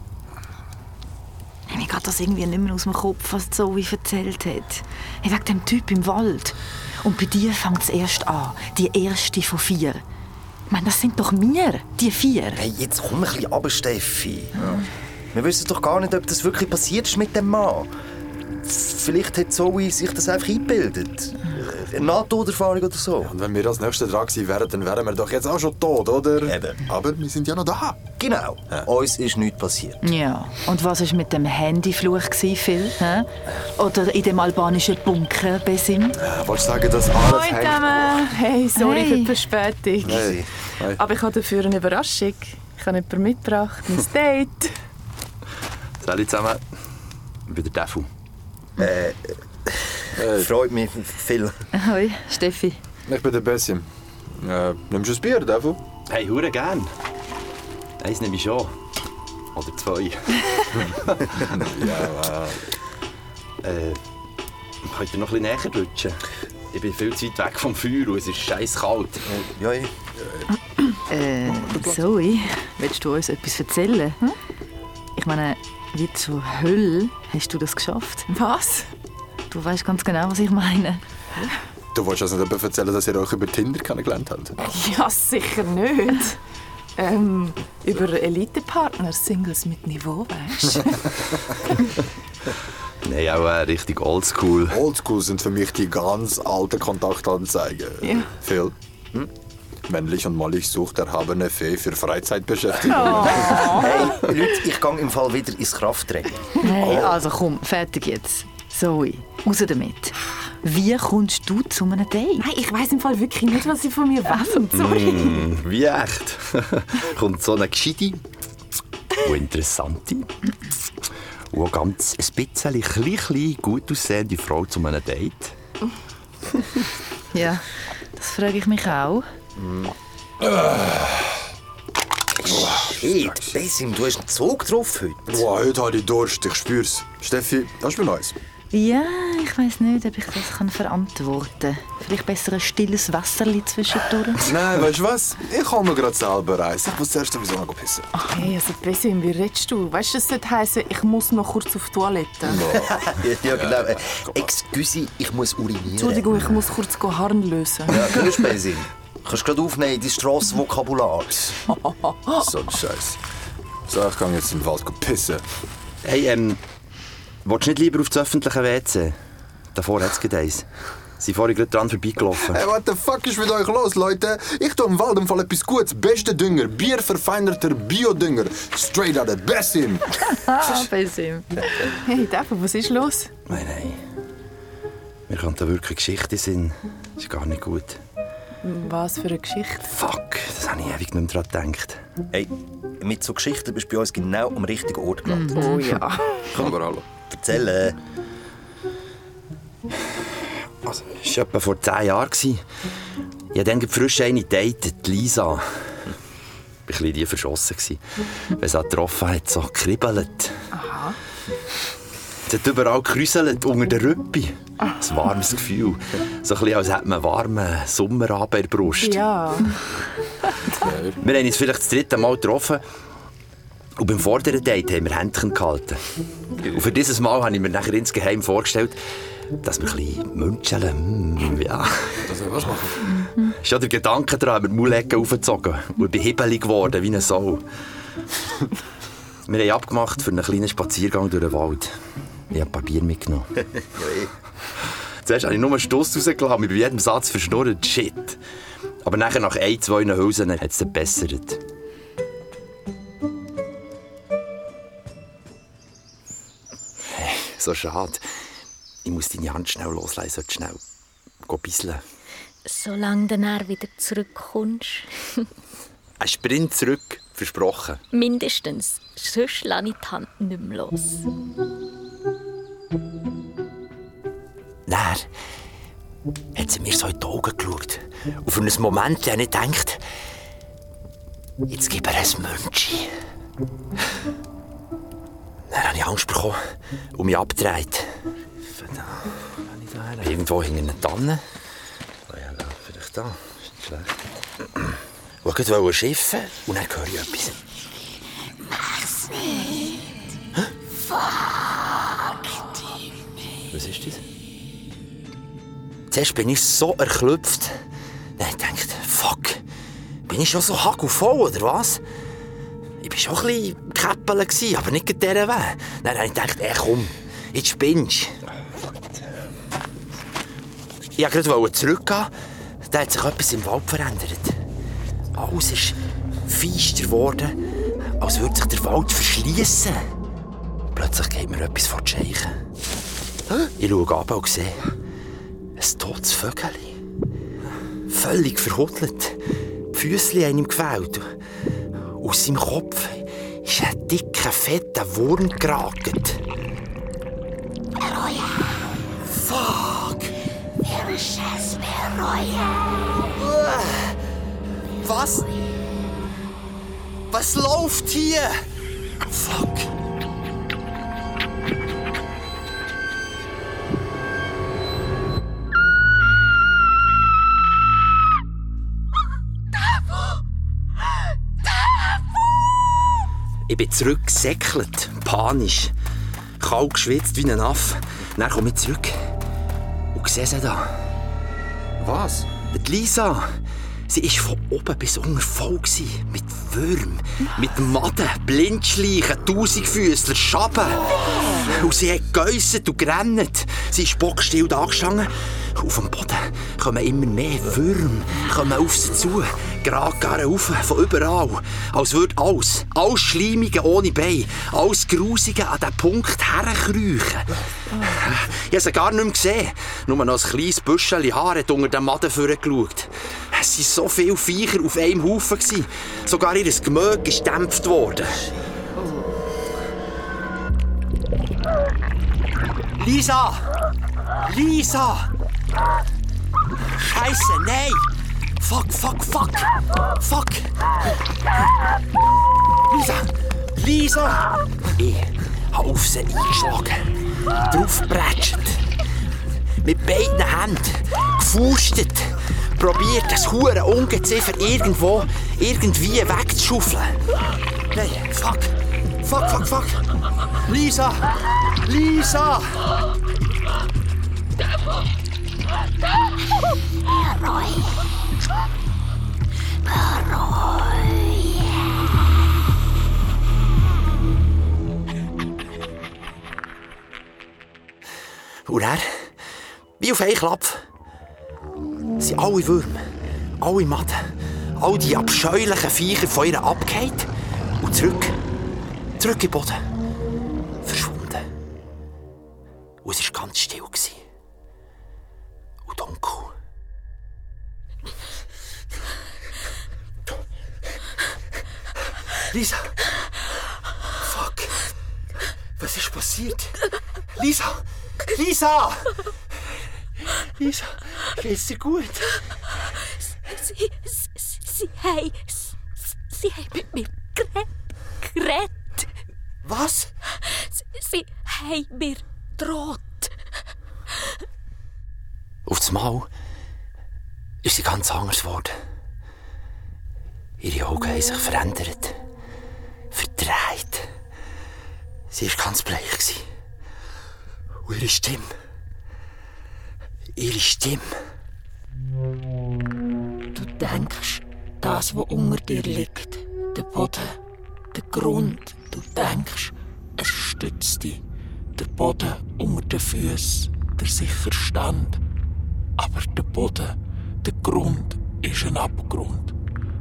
Speaker 4: Ich gerade das irgendwie nicht mehr aus dem Kopf, was Zoe erzählt hat. Hey, wegen dem Typ im Wald. Und bei dir fängt es erst an. Die erste von vier. Ich meine, das sind doch wir, die vier.
Speaker 3: Hey, jetzt komm ein bisschen runter, Steffi. Wir wissen doch gar nicht, ob das wirklich passiert ist mit dem Mann. Vielleicht hat Zoe sich das einfach eingebildet. Eine Nahtoderfahrung oder so.
Speaker 5: Und wenn wir als Nächste dran gewesen wären, dann wären wir doch jetzt auch schon tot, oder?
Speaker 3: Eben.
Speaker 5: Aber wir sind ja noch da.
Speaker 3: Genau. Uns ist nichts passiert.
Speaker 4: Ja, und was war mit dem Handyfluch, gewesen, Phil? Hä? Oder in dem albanischen Bunker, Besim?
Speaker 5: Äh, Wolltest du sagen, dass alles
Speaker 8: Moin zusammen. Hey, sorry
Speaker 4: Hey.
Speaker 8: für die Verspätung.
Speaker 5: Hey. Hey.
Speaker 8: Aber ich habe dafür eine Überraschung. Ich habe jemanden mitgebracht, mein Date.
Speaker 9: Salut zusammen. Ich bin der Tefu.
Speaker 3: Freut mich viel.
Speaker 4: Hoi, Steffi.
Speaker 5: Ich bin der Bessim. Äh, nimmst du ein Bier, Devo?
Speaker 9: Hey, hure gern. Eins nehme ich schon. Oder zwei. <laughs>
Speaker 5: Ja,
Speaker 9: Äh, könnt ihr noch ein bisschen näher rutschen? Ich bin viel zu weit weg vom Feuer und es ist scheiß kalt.
Speaker 3: Ja, ja.
Speaker 4: Äh, Zoe, willst du uns etwas erzählen? Hm? Ich meine, wie zur Hölle hast du das geschafft?
Speaker 8: Was?
Speaker 4: Du weißt ganz genau, was ich meine.
Speaker 5: Du wolltest also nicht erzählen, dass ihr euch über Tinder kennengelernt habt?
Speaker 8: Ja, sicher nicht. Ähm, über Elitepartner, Singles mit Niveau, weißt du? <laughs>
Speaker 9: Nein, auch äh, richtig oldschool.
Speaker 5: Oldschool sind für mich die ganz alten Kontaktanzeigen.
Speaker 8: Ja.
Speaker 5: Phil? Hm? Männlich und mollig sucht erhabene Fee für Freizeitbeschäftigung. <laughs>
Speaker 3: Hey, Leute, ich gehe im Fall wieder ins Krafttraining.
Speaker 4: Hey, also komm, fertig jetzt. Zoe, raus damit. Wie kommst du zu einem Date?
Speaker 8: Hey, ich weiß im Fall wirklich nicht, was sie von mir wollen. <laughs> Sorry.
Speaker 9: Mm, wie echt? <laughs> Kommt so eine gescheite und interessante und auch ganz ein bisschen klein, klein, gut aussehende Frau zu einem Date. <laughs>
Speaker 4: Ja, das frage ich mich auch.
Speaker 3: Hey, Besim, du hast einen Zug drauf heute.
Speaker 5: Boah, heute habe ich Durst, ich spür's. Steffi, hast du mir Neues?
Speaker 4: Ja, ich weiß nicht, ob ich das kann verantworten kann. Vielleicht besser ein stilles Wasserli zwischendurch. <laughs>
Speaker 5: Nein, weißt du was? Ich hole mir gerade selber eins. Ich muss zuerst sowieso noch pissen.
Speaker 8: Hey, also Besim, wie redest du? Weißt du, das sollte heißen, ich muss noch kurz auf die Toilette.
Speaker 3: ja, <laughs> genau. Äh, Excuse, ich muss urinieren.
Speaker 8: Entschuldigung, ich muss kurz go Harn lösen.
Speaker 3: Ja, grüß Besim. Kannst du gerade aufnehmen, dein Strassenvokabular. <laughs>
Speaker 5: So ein Scheiß. So, ich kann jetzt im Wald pissen.
Speaker 9: Hey, ähm, willst du nicht lieber auf das öffentliche WC? Davor hat es eins. Sie sind vorhin gerade dran vorbeigelaufen.
Speaker 5: Hey, what the fuck ist mit euch los, Leute? Ich tue im Wald im Fall etwas Gutes. Beste Dünger, bierverfeinerter Biodünger. Straight out of Bessim. <laughs>
Speaker 4: Besim.
Speaker 8: Hey, Devo, was ist los?
Speaker 9: Nein, nein. Mir kommt da wirklich Geschichte in. Das ist gar nicht gut.
Speaker 8: Was für eine Geschichte.
Speaker 9: Fuck, das habe ich ewig nicht mehr dran gedacht.
Speaker 3: Hey, mit so Geschichten bist du bei uns genau am richtigen Ort gelandet.
Speaker 8: Oh ja.
Speaker 5: Aber hallo.
Speaker 3: Erzähl. äh,
Speaker 9: Also, das war etwa vor zehn Jahren. Ich habe dann frisch eine datet, Lisa. Ich war ein bisschen die verschossen. Wenn sie getroffen hat, so kribbelt.
Speaker 8: Aha.
Speaker 9: Sie hat überall gekräuselt, unter der Rüppi. Ein warmes Gefühl. So ein bisschen, als hätte man einen warmen Sommerabend in der Brust.
Speaker 8: Ja.
Speaker 9: Wir haben uns vielleicht das dritte Mal getroffen. Und beim vorderen Date haben wir Händchen gehalten. Und für dieses Mal habe ich mir nachher insgeheim vorgestellt, dass wir ein bisschen münzeln. mm, Ja.
Speaker 5: Das soll was machen?
Speaker 9: Ist ja der Gedanke daran, wir die Maulecke aufgezogen und ich bin hibbelig geworden wie eine Sau. wir haben abgemacht für einen kleinen Spaziergang durch den Wald. Ich habe ein paar Bier mitgenommen. <laughs> Zuerst habe ich nur einen Stuss rausgelassen, mich bei jedem Satz verschnurrt. Shit. Aber nachher, nach ein, zwei Hülsen, hat es dann gebessert. So schade. Ich muss deine Hand schnell loslassen, sollte schnell. Geh bisseln.
Speaker 10: Solange du dann wieder zurückkommst. <laughs>
Speaker 9: Ein Sprint zurück, versprochen.
Speaker 10: Mindestens. Sonst lasse ich die Hand nicht mehr los.
Speaker 9: Dann hat sie mir so in die Augen geschaut. Und für einen Moment habe ich gedacht, jetzt gib ihr ein Münchi. Dann habe ich Angst bekommen und mich abgedreht. Irgendwo hing eine Tanne. Oh ja, da, vielleicht da. Ist nicht schlecht. Ich wollte schiffen und dann höre ich etwas. Mach's nicht. Was ist das? Zuerst bin ich so erklüpft. Dann habe ich gedacht, fuck, bin ich schon so hagelvoll, oder was? War schon ein bisschen Käppel, aber nicht in dieser Weg. Dann habe ich gedacht, ey, komm, jetzt spinnst Ich wollte gerade zurückgehen. Da hat sich etwas im Wald verändert. Alles ist feister geworden, als würde sich der Wald verschließen. Plötzlich geht mir etwas vor die Scheiche. Ich schaue ab und sehe ein totes Vögeli. Völlig verhuddelt. Die Füße haben ihm gefällt. Aus seinem Kopf ist ein dicker, fetter Wurm geragt. Fuck! Was? Was läuft hier? Fuck! Ich bin zurückgesäckelt, panisch. Kalt geschwitzt wie ein Aff. Dann komme ich zurück und sehe sie da.
Speaker 3: Was?
Speaker 9: Die Lisa. Sie war von oben bis unten voll. Gewesen. Mit Würm, mit Maden, Blindschleichen, Tausendfüßler, Schaben. Und sie hat geäusset und gerannt. Sie ist bockstill da gestanden. Auf dem Boden kommen immer mehr kommen auf sie zu. Gerade rauf, von überall. Als würde alles, alles Schleimige ohne Bein, alles Grusige an diesen Punkt herkriechen. Ich habe sie gar nicht mehr gesehen. Nur noch ein kleines Büschel Haar hat unter den Maden vorgeschaut. Es waren so viele Viecher auf einem Haufen. Sogar ihr Gemög ist gedämpft worden. Lisa! Lisa! Scheiße, nein! Fuck, fuck, fuck! Fuck! Lisa! Lisa! Ich habe auf sie eingeschlagen. Draufgepratscht. Mit beiden Händen. Gefustet. Probiert, das hure Ungeziefer irgendwo, irgendwie wegzuschaufeln. Nein, fuck. Fuck, fuck, fuck. Lisa! Lisa! Und er, wie auf einen Klapp, sind alle Würmer, alle Maden, all die abscheulichen Viecher von ihr abgehakt und zurück, zurück in den Boden. Verschwunden. Und es war ganz still. Und dunkel. Lisa! Fuck! Was ist passiert? Lisa! Lisa! Lisa, geht's dir gut?
Speaker 10: Sie, sie, sie haben... Sie haben mit mir geredet.
Speaker 9: Was?
Speaker 10: Sie, sie haben mir droht.
Speaker 9: Auf das Mal ist sie ganz anders geworden. Ihre Augen haben sich verändert. Verdreht. Sie war ganz bleich. gewesen. Und ihre Stimme. Ihre Stimme.
Speaker 11: Du denkst, das, was unter dir liegt, der Boden, der Grund, du denkst, es stützt dich. Der Boden unter den Füßen, der sichere Stand. Aber der Boden, der Grund, ist ein Abgrund.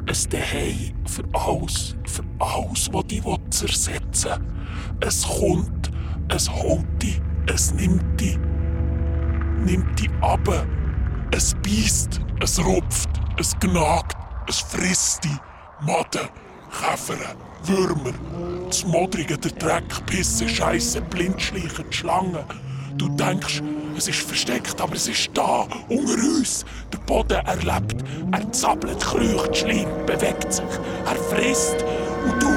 Speaker 11: Ein Zuhause für alles, für alles, was dich zersetzen will. Es kommt, es holt dich, es nimmt dich nimmt die ab. Es beißt, es rupft, es gnagt, es frisst die. Maden, Käfer, Würmer, das Modrige, der Dreck, Pisse, Scheisse, Blindschleichen, die Schlangen. Du denkst, es ist versteckt, aber es ist da, unter uns. Der Boden erlebt, er zappelt, kreucht, schleimt, bewegt sich, er frisst. Und du,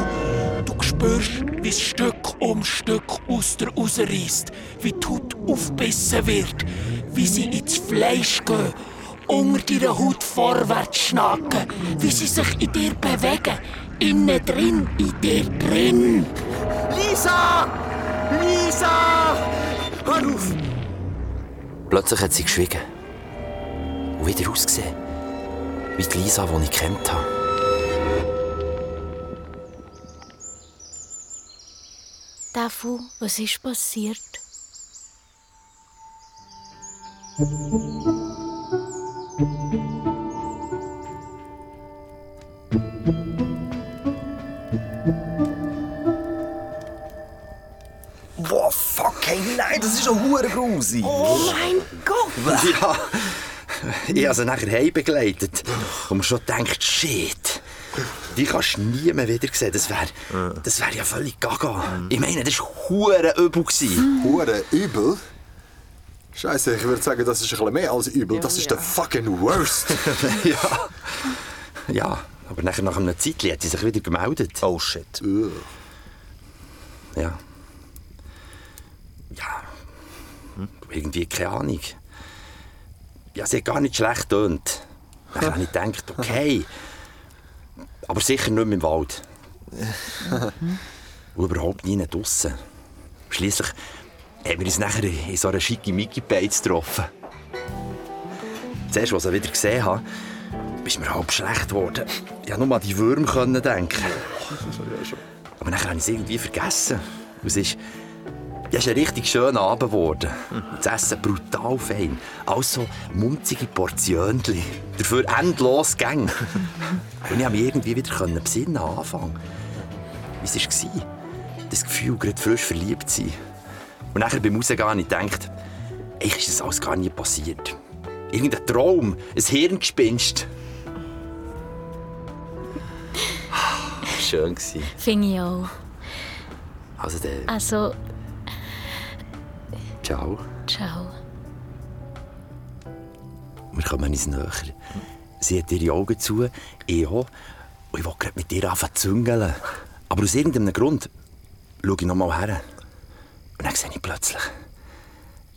Speaker 11: du spürst, wie es Stück um Stück aus dir rausreißt, wie die Haut aufgebissen wird, wie sie ins Fleisch gehen, unter deiner Haut vorwärts schnacken, wie sie sich in dir bewegen, innen drin, in dir drin.
Speaker 9: Lisa! Lisa! Auf! Plötzlich hat sie geschwiegen. Und wieder ausgesehen. Wie die Lisa, die ich kennt habe.
Speaker 10: Dafu, was ist passiert?
Speaker 3: Hey, nein, das ist schon hure grusig.
Speaker 8: Oh mein Gott! <laughs>
Speaker 9: Ja, ich habe sie nachher heim begleitet und mir schon gedacht, shit, die kannst du nie mehr wieder sehen. Das wäre das wär ja völlig gaga. Ich meine, das war hure übel. gewesen.
Speaker 5: Hure übel? Scheiße, ich würde sagen, das ist ein bisschen mehr als übel. Das ist der fucking worst. <laughs>
Speaker 9: ja. ja, aber nachher nach einer Zeit hat sie sich wieder gemeldet.
Speaker 3: Oh shit.
Speaker 9: Ja. Ja. Irgendwie keine Ahnung. Ja, sie hat gar nicht schlecht tönt. Dann habe ich gedacht, <laughs> okay. Aber sicher nicht mehr im Wald. <laughs> Und überhaupt nie draussen. Schließlich haben wir uns nachher in so einer schicke mickey beiz getroffen. Zuerst, als ich wieder gesehen habe, ist mir halb schlecht geworden. Ich konnte nur an die Würmer können denken. <laughs> Aber nachher habe ich es irgendwie vergessen. Und es ist, es ist ein richtig schöner Abend geworden. Das Essen brutal fein. Also munzige Portionchen. Dafür endlos Gänge. Und ich konnte mich irgendwie wieder besinnen am Anfang. Wie es war. Das Gefühl, gerade frisch verliebt zu sein. Und nachher beim Rausgehen habe ich gedacht, eigentlich ist das alles gar nie passiert. Irgendein Traum, ein Hirngespinst. Schön gewesen.
Speaker 10: Finde ich auch.
Speaker 9: Also der...
Speaker 10: Also,
Speaker 9: Ciao.
Speaker 10: ciao.
Speaker 9: Wir kommen uns näher. Sie hat ihre Augen zu, ich auch. Und ich will gerade mit ihr anfangen zu züngeln. Aber aus irgendeinem Grund schaue ich noch mal her. Und dann sehe ich plötzlich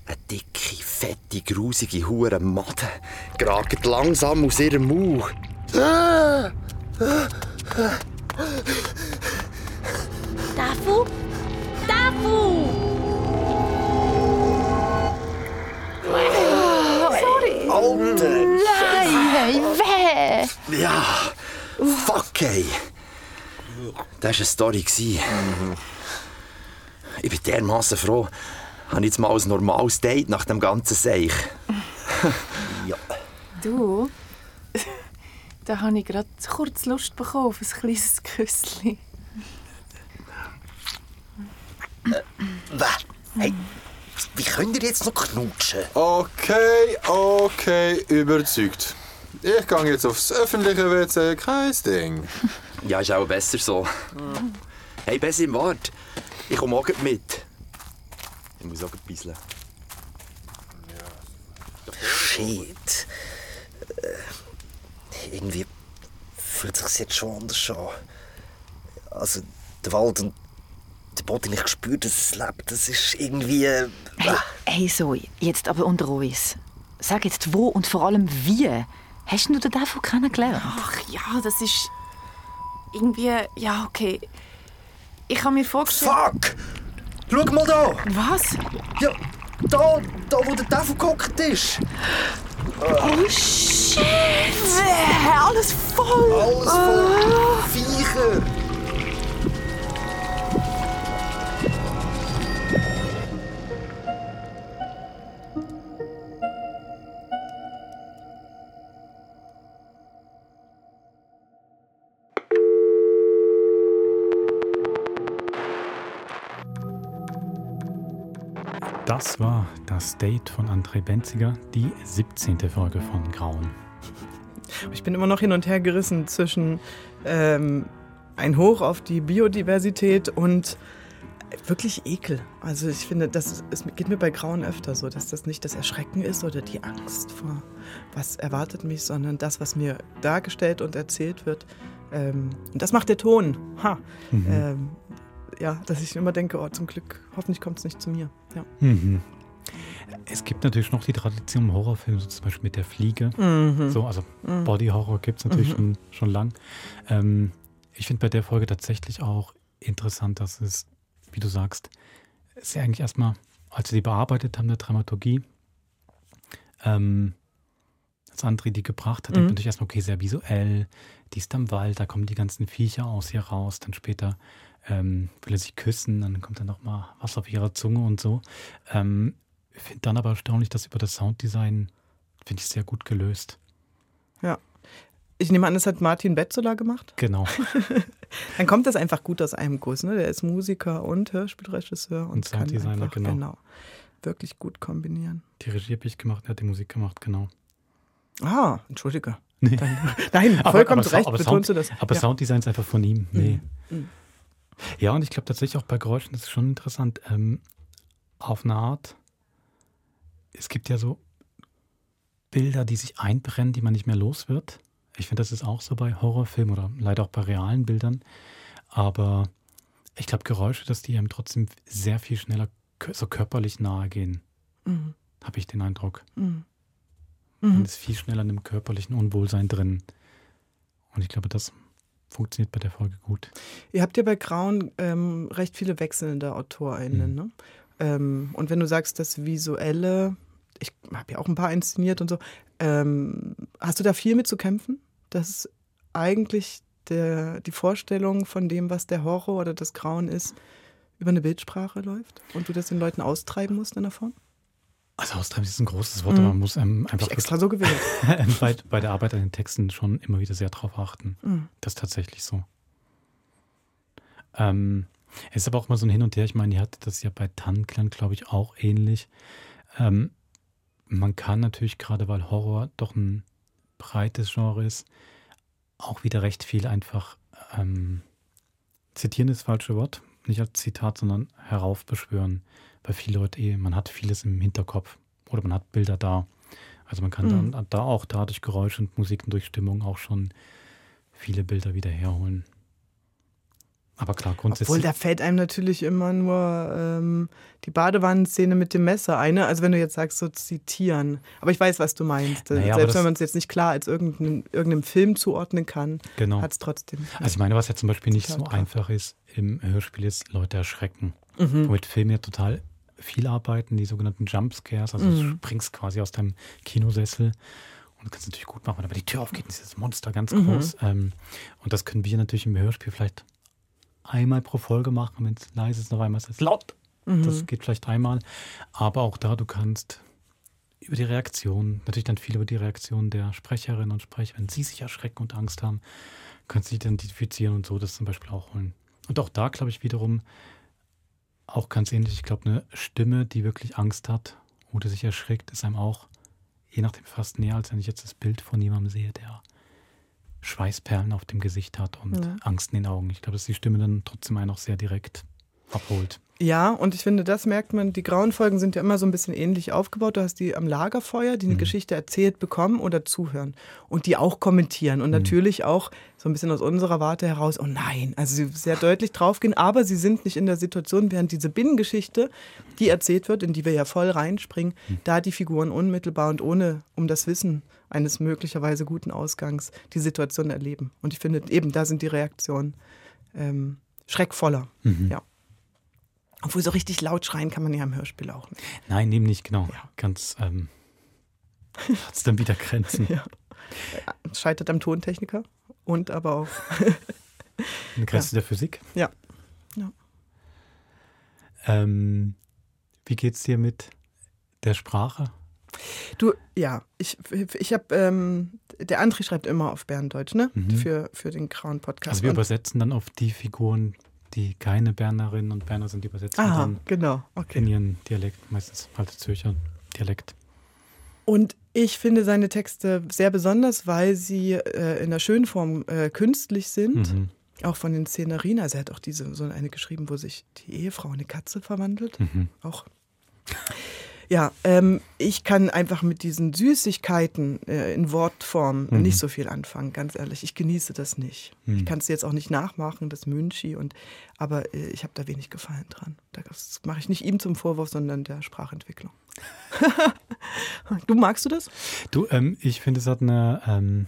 Speaker 9: eine dicke, fette, grusige Hure Made geragt langsam aus ihrem Mund.
Speaker 10: Dafu? Dafu!
Speaker 3: Alter!
Speaker 8: Nein, hey, weh!
Speaker 9: Ja, fuck ey. Das war eine Story. gewesen. Ich bin dermaßen froh, habe ich jetzt mal ein normales Date nach dem ganzen Seich. <laughs>
Speaker 3: Ja.
Speaker 8: Du, da habe ich gerade kurz Lust bekommen auf ein kleines Küsschen.
Speaker 3: Weh. Hey, wie könnt ihr jetzt noch knutschen?
Speaker 5: Okay, okay, überzeugt. Ich gehe jetzt aufs öffentliche WC, kein Ding. <laughs>
Speaker 9: Ja, ist auch besser so. Hey, besser im Wart. Ich komme auch gleich mit. Ich muss auch gleich bisseln.
Speaker 3: Shit. Äh, irgendwie fühlt sich jetzt schon anders an. Also, der Wald und der Boden, ich spüre, dass es lebt. Das ist irgendwie. Äh,
Speaker 4: Hey, hey Zoe, jetzt aber unter uns. Sag jetzt wo und vor allem wie. Hast du den davon kennengelernt?
Speaker 8: Ach ja, das ist irgendwie. Ja, okay. Ich habe mir vorgestellt.
Speaker 3: Fuck! Schau mal da!
Speaker 8: Was?
Speaker 3: Ja, da, da, wo der Teufel gehockt ist.
Speaker 8: Oh shit! Alles voll!
Speaker 3: Alles voll Viecher!
Speaker 1: Das war das Date von André Benziger, die 17. Folge von Grauen.
Speaker 2: Ich bin immer noch hin und her gerissen zwischen ähm, ein Hoch auf die Biodiversität und wirklich Ekel. Also ich finde, das es geht mir bei Grauen öfter so, dass das nicht das Erschrecken ist oder die Angst vor, was erwartet mich, sondern das, was mir dargestellt und erzählt wird. Ähm, und das macht der Ton. Ha.
Speaker 1: Mhm.
Speaker 2: Ähm, ja, dass ich immer denke, oh, zum Glück, hoffentlich kommt es nicht zu mir. Ja.
Speaker 1: Mhm. Es gibt natürlich noch die Tradition im Horrorfilm, so zum Beispiel mit der Fliege.
Speaker 2: Mhm.
Speaker 1: So, also
Speaker 2: Mhm.
Speaker 1: Body Horror gibt es natürlich
Speaker 2: Mhm.
Speaker 1: schon, schon lang. Ähm, ich finde bei der Folge tatsächlich auch interessant, dass es, wie du sagst, ja eigentlich erstmal, als sie die bearbeitet haben, der Dramaturgie, Ähm, als André die gebracht hat, denkt
Speaker 2: Mhm.
Speaker 1: man natürlich erstmal, okay, sehr visuell, die ist am Wald, da kommen die ganzen Viecher aus ihr raus, dann später ähm, will er sich küssen, dann kommt dann noch mal was auf ihrer Zunge und so. Ähm, ich finde dann aber erstaunlich, dass über das Sounddesign, finde ich, sehr gut gelöst.
Speaker 2: Ja. Ich nehme an, das hat Martin Betzola gemacht.
Speaker 1: Genau. <laughs>
Speaker 2: Dann kommt das einfach gut aus einem Guss. Ne? Der ist Musiker und Hörspielregisseur und,
Speaker 1: Und
Speaker 2: kann
Speaker 1: Sounddesigner,
Speaker 2: einfach,
Speaker 1: genau.
Speaker 2: wirklich gut kombinieren.
Speaker 1: Die Regie habe ich gemacht, er hat die Musik gemacht, genau.
Speaker 2: Ah, entschuldige.
Speaker 1: Nee.
Speaker 2: Dann, <laughs> nein,
Speaker 1: Aber-
Speaker 2: vollkommen
Speaker 1: aber,
Speaker 2: zu Recht
Speaker 1: aber
Speaker 2: betonst
Speaker 1: Sound,
Speaker 2: du das.
Speaker 1: Aber
Speaker 2: ja.
Speaker 1: Sounddesign ist einfach von ihm. Nee.
Speaker 2: Mhm.
Speaker 1: Ja, und ich glaube tatsächlich auch bei Geräuschen ist es schon interessant, ähm, auf eine Art. Es gibt ja so Bilder, die sich einbrennen, die man nicht mehr los wird. Ich finde, das ist auch so bei Horrorfilmen oder leider auch bei realen Bildern. Aber ich glaube, Geräusche, dass die einem trotzdem sehr viel schneller so körperlich nahe gehen,
Speaker 2: Mhm.
Speaker 1: habe ich den Eindruck.
Speaker 2: Mhm.
Speaker 1: Man
Speaker 2: Mhm.
Speaker 1: ist viel schneller in einem körperlichen Unwohlsein drin. Und ich glaube, das funktioniert bei der Folge gut.
Speaker 2: Ihr habt ja bei Grauen ähm, recht viele wechselnde AutorInnen.
Speaker 1: Mhm.
Speaker 2: Ne? Ähm, und wenn du sagst, das Visuelle, ich habe ja auch ein paar inszeniert und so, ähm, hast du da viel mit zu kämpfen? Dass eigentlich der, die Vorstellung von dem, was der Horror oder das Grauen ist, über eine Bildsprache läuft und du das den Leuten austreiben musst in der Form?
Speaker 1: Also austreiben ist ein großes Wort,
Speaker 2: Mhm.
Speaker 1: aber man muss ähm, einfach
Speaker 2: extra so gewählt. <laughs>
Speaker 1: bei, bei der Arbeit an den Texten schon immer wieder sehr drauf achten.
Speaker 2: Mhm.
Speaker 1: Das ist tatsächlich so. Ähm, es ist aber auch mal so ein Hin und Her. Ich meine, ihr hattet das ja bei Tannklang, glaube ich, auch ähnlich. Ähm, man kann natürlich gerade, weil Horror doch ein breites Genre ist, auch wieder recht viel einfach ähm, zitieren ist das falsche Wort, nicht als Zitat, sondern heraufbeschwören, weil viele Leute eh, man hat vieles im Hinterkopf oder man hat Bilder da. Also man kann
Speaker 2: Mhm.
Speaker 1: dann da auch da durch Geräusche und Musik und durch Stimmung auch schon viele Bilder wieder herholen. Aber klar, grundsätzlich.
Speaker 2: Obwohl, da fällt einem natürlich immer nur ähm, die Badewannenszene mit dem Messer ein. ne? Also wenn du jetzt sagst, so zitieren. Aber ich weiß, was du meinst.
Speaker 1: Naja,
Speaker 2: Selbst wenn man es jetzt nicht klar als irgendeinem, irgendeinem Film zuordnen kann,
Speaker 1: Genau.
Speaker 2: hat es trotzdem.
Speaker 1: Also ich meine, was ja zum Beispiel nicht so einfach ist im Hörspiel ist, Leute erschrecken.
Speaker 2: Mhm.
Speaker 1: Womit Filme ja total viel arbeiten, die sogenannten Jumpscares, also du
Speaker 2: Mhm.
Speaker 1: springst quasi aus deinem Kinosessel und kannst du natürlich gut machen, wenn aber die Tür aufgeht, ist das Monster ganz
Speaker 2: Mhm.
Speaker 1: groß. Ähm, und das können wir natürlich im Hörspiel vielleicht einmal pro Folge machen, wenn es leise ist, noch einmal ist es laut.
Speaker 2: Mhm.
Speaker 1: Das geht vielleicht einmal. Aber auch da, du kannst über die Reaktion, natürlich dann viel über die Reaktion der Sprecherinnen und Sprecher, wenn sie sich erschrecken und Angst haben, kannst du dich identifizieren und so das zum Beispiel auch holen. Und auch da, glaube ich, wiederum auch ganz ähnlich. Ich glaube, eine Stimme, die wirklich Angst hat oder sich erschrickt, ist einem auch, je nachdem, fast näher, als wenn ich jetzt das Bild von jemandem sehe, der Schweißperlen auf dem Gesicht hat und
Speaker 2: Ja.
Speaker 1: Angst in den Augen. Ich glaube, dass die Stimme dann trotzdem einen auch sehr direkt abholt.
Speaker 2: Ja, und ich finde, das merkt man, die grauen Folgen sind ja immer so ein bisschen ähnlich aufgebaut. Du hast die am Lagerfeuer, die eine
Speaker 1: Mhm.
Speaker 2: Geschichte erzählt bekommen oder zuhören und die auch kommentieren
Speaker 1: Mhm.
Speaker 2: und natürlich auch so ein bisschen aus unserer Warte heraus, oh nein, also sie sehr deutlich draufgehen, aber sie sind nicht in der Situation, während diese Binnengeschichte, die erzählt wird, in die wir ja voll reinspringen,
Speaker 1: Mhm.
Speaker 2: da die Figuren unmittelbar und ohne um das Wissen eines möglicherweise guten Ausgangs die Situation erleben. Und ich finde, eben da sind die Reaktionen ähm, schreckvoller.
Speaker 1: Mhm.
Speaker 2: Ja. Obwohl so richtig laut schreien kann man ja im Hörspiel auch nicht.
Speaker 1: Nein, eben nicht, genau. Ganz, ähm, <laughs> hat es dann wieder Grenzen. <laughs>
Speaker 2: Ja. Scheitert am Tontechniker und aber auch. <laughs>
Speaker 1: Eine Grenze der Physik.
Speaker 2: Ja. ja.
Speaker 1: Ähm, wie geht's dir mit der Sprache?
Speaker 2: Du, ja, ich, ich habe, ähm, der André schreibt immer auf Berndeutsch, ne?
Speaker 1: Mhm.
Speaker 2: Für, für den Grauen Podcast.
Speaker 1: Also wir übersetzen dann auf die Figuren, die keine Bernerinnen und Berner sind, die übersetzen
Speaker 2: Aha,
Speaker 1: dann
Speaker 2: genau, okay.
Speaker 1: in ihren Dialekt, meistens alte Zürcher Dialekt.
Speaker 2: Und ich finde seine Texte sehr besonders, weil sie äh, in der Schönform äh, künstlich sind.
Speaker 1: Mhm.
Speaker 2: Auch von den Szenerien. Also er hat auch diese so eine geschrieben, wo sich die Ehefrau in eine Katze verwandelt.
Speaker 1: Mhm.
Speaker 2: Auch. Ja, ähm, ich kann einfach mit diesen Süßigkeiten äh, in Wortform
Speaker 1: Mhm.
Speaker 2: nicht so viel anfangen, ganz ehrlich. Ich genieße das nicht.
Speaker 1: Mhm.
Speaker 2: Ich kann es jetzt auch nicht nachmachen, das Münchi, und, aber äh, ich habe da wenig Gefallen dran. Das mache ich nicht ihm zum Vorwurf, sondern der Sprachentwicklung. <laughs> du magst du das?
Speaker 1: Du, ähm, ich finde, es hat eine, ähm,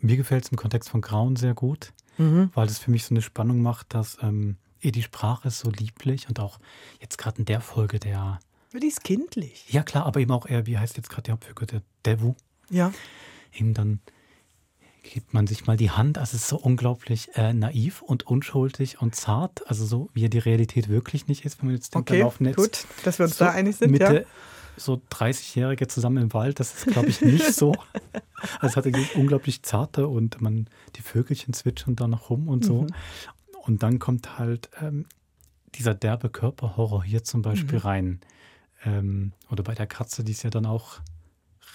Speaker 1: mir gefällt es im Kontext von Grauen sehr gut,
Speaker 2: Mhm.
Speaker 1: weil es für mich so eine Spannung macht, dass ähm, eh die Sprache ist so lieblich und auch jetzt gerade in der Folge der
Speaker 2: Die ist kindlich.
Speaker 1: Ja, klar, aber eben auch er, wie heißt jetzt gerade die Hauptfigur, der Devu.
Speaker 2: Ja.
Speaker 1: Eben dann gibt man sich mal die Hand. Also es ist so unglaublich äh, naiv und unschuldig und zart. Also so, wie er die Realität wirklich nicht ist, wenn man jetzt denkt,
Speaker 2: Okay,
Speaker 1: da laufen jetzt
Speaker 2: gut, dass wir uns
Speaker 1: so
Speaker 2: da einig sind,
Speaker 1: Mitte,
Speaker 2: ja.
Speaker 1: so 30-Jährige zusammen im Wald, das ist, glaube ich, nicht so. <laughs> Also es hat unglaublich zarte und man, die Vögelchen zwitschern da noch rum und so.
Speaker 2: Mhm.
Speaker 1: Und dann kommt halt ähm, dieser derbe Körperhorror hier zum Beispiel
Speaker 2: Mhm.
Speaker 1: rein. Ähm, oder bei der Katze, die ist ja dann auch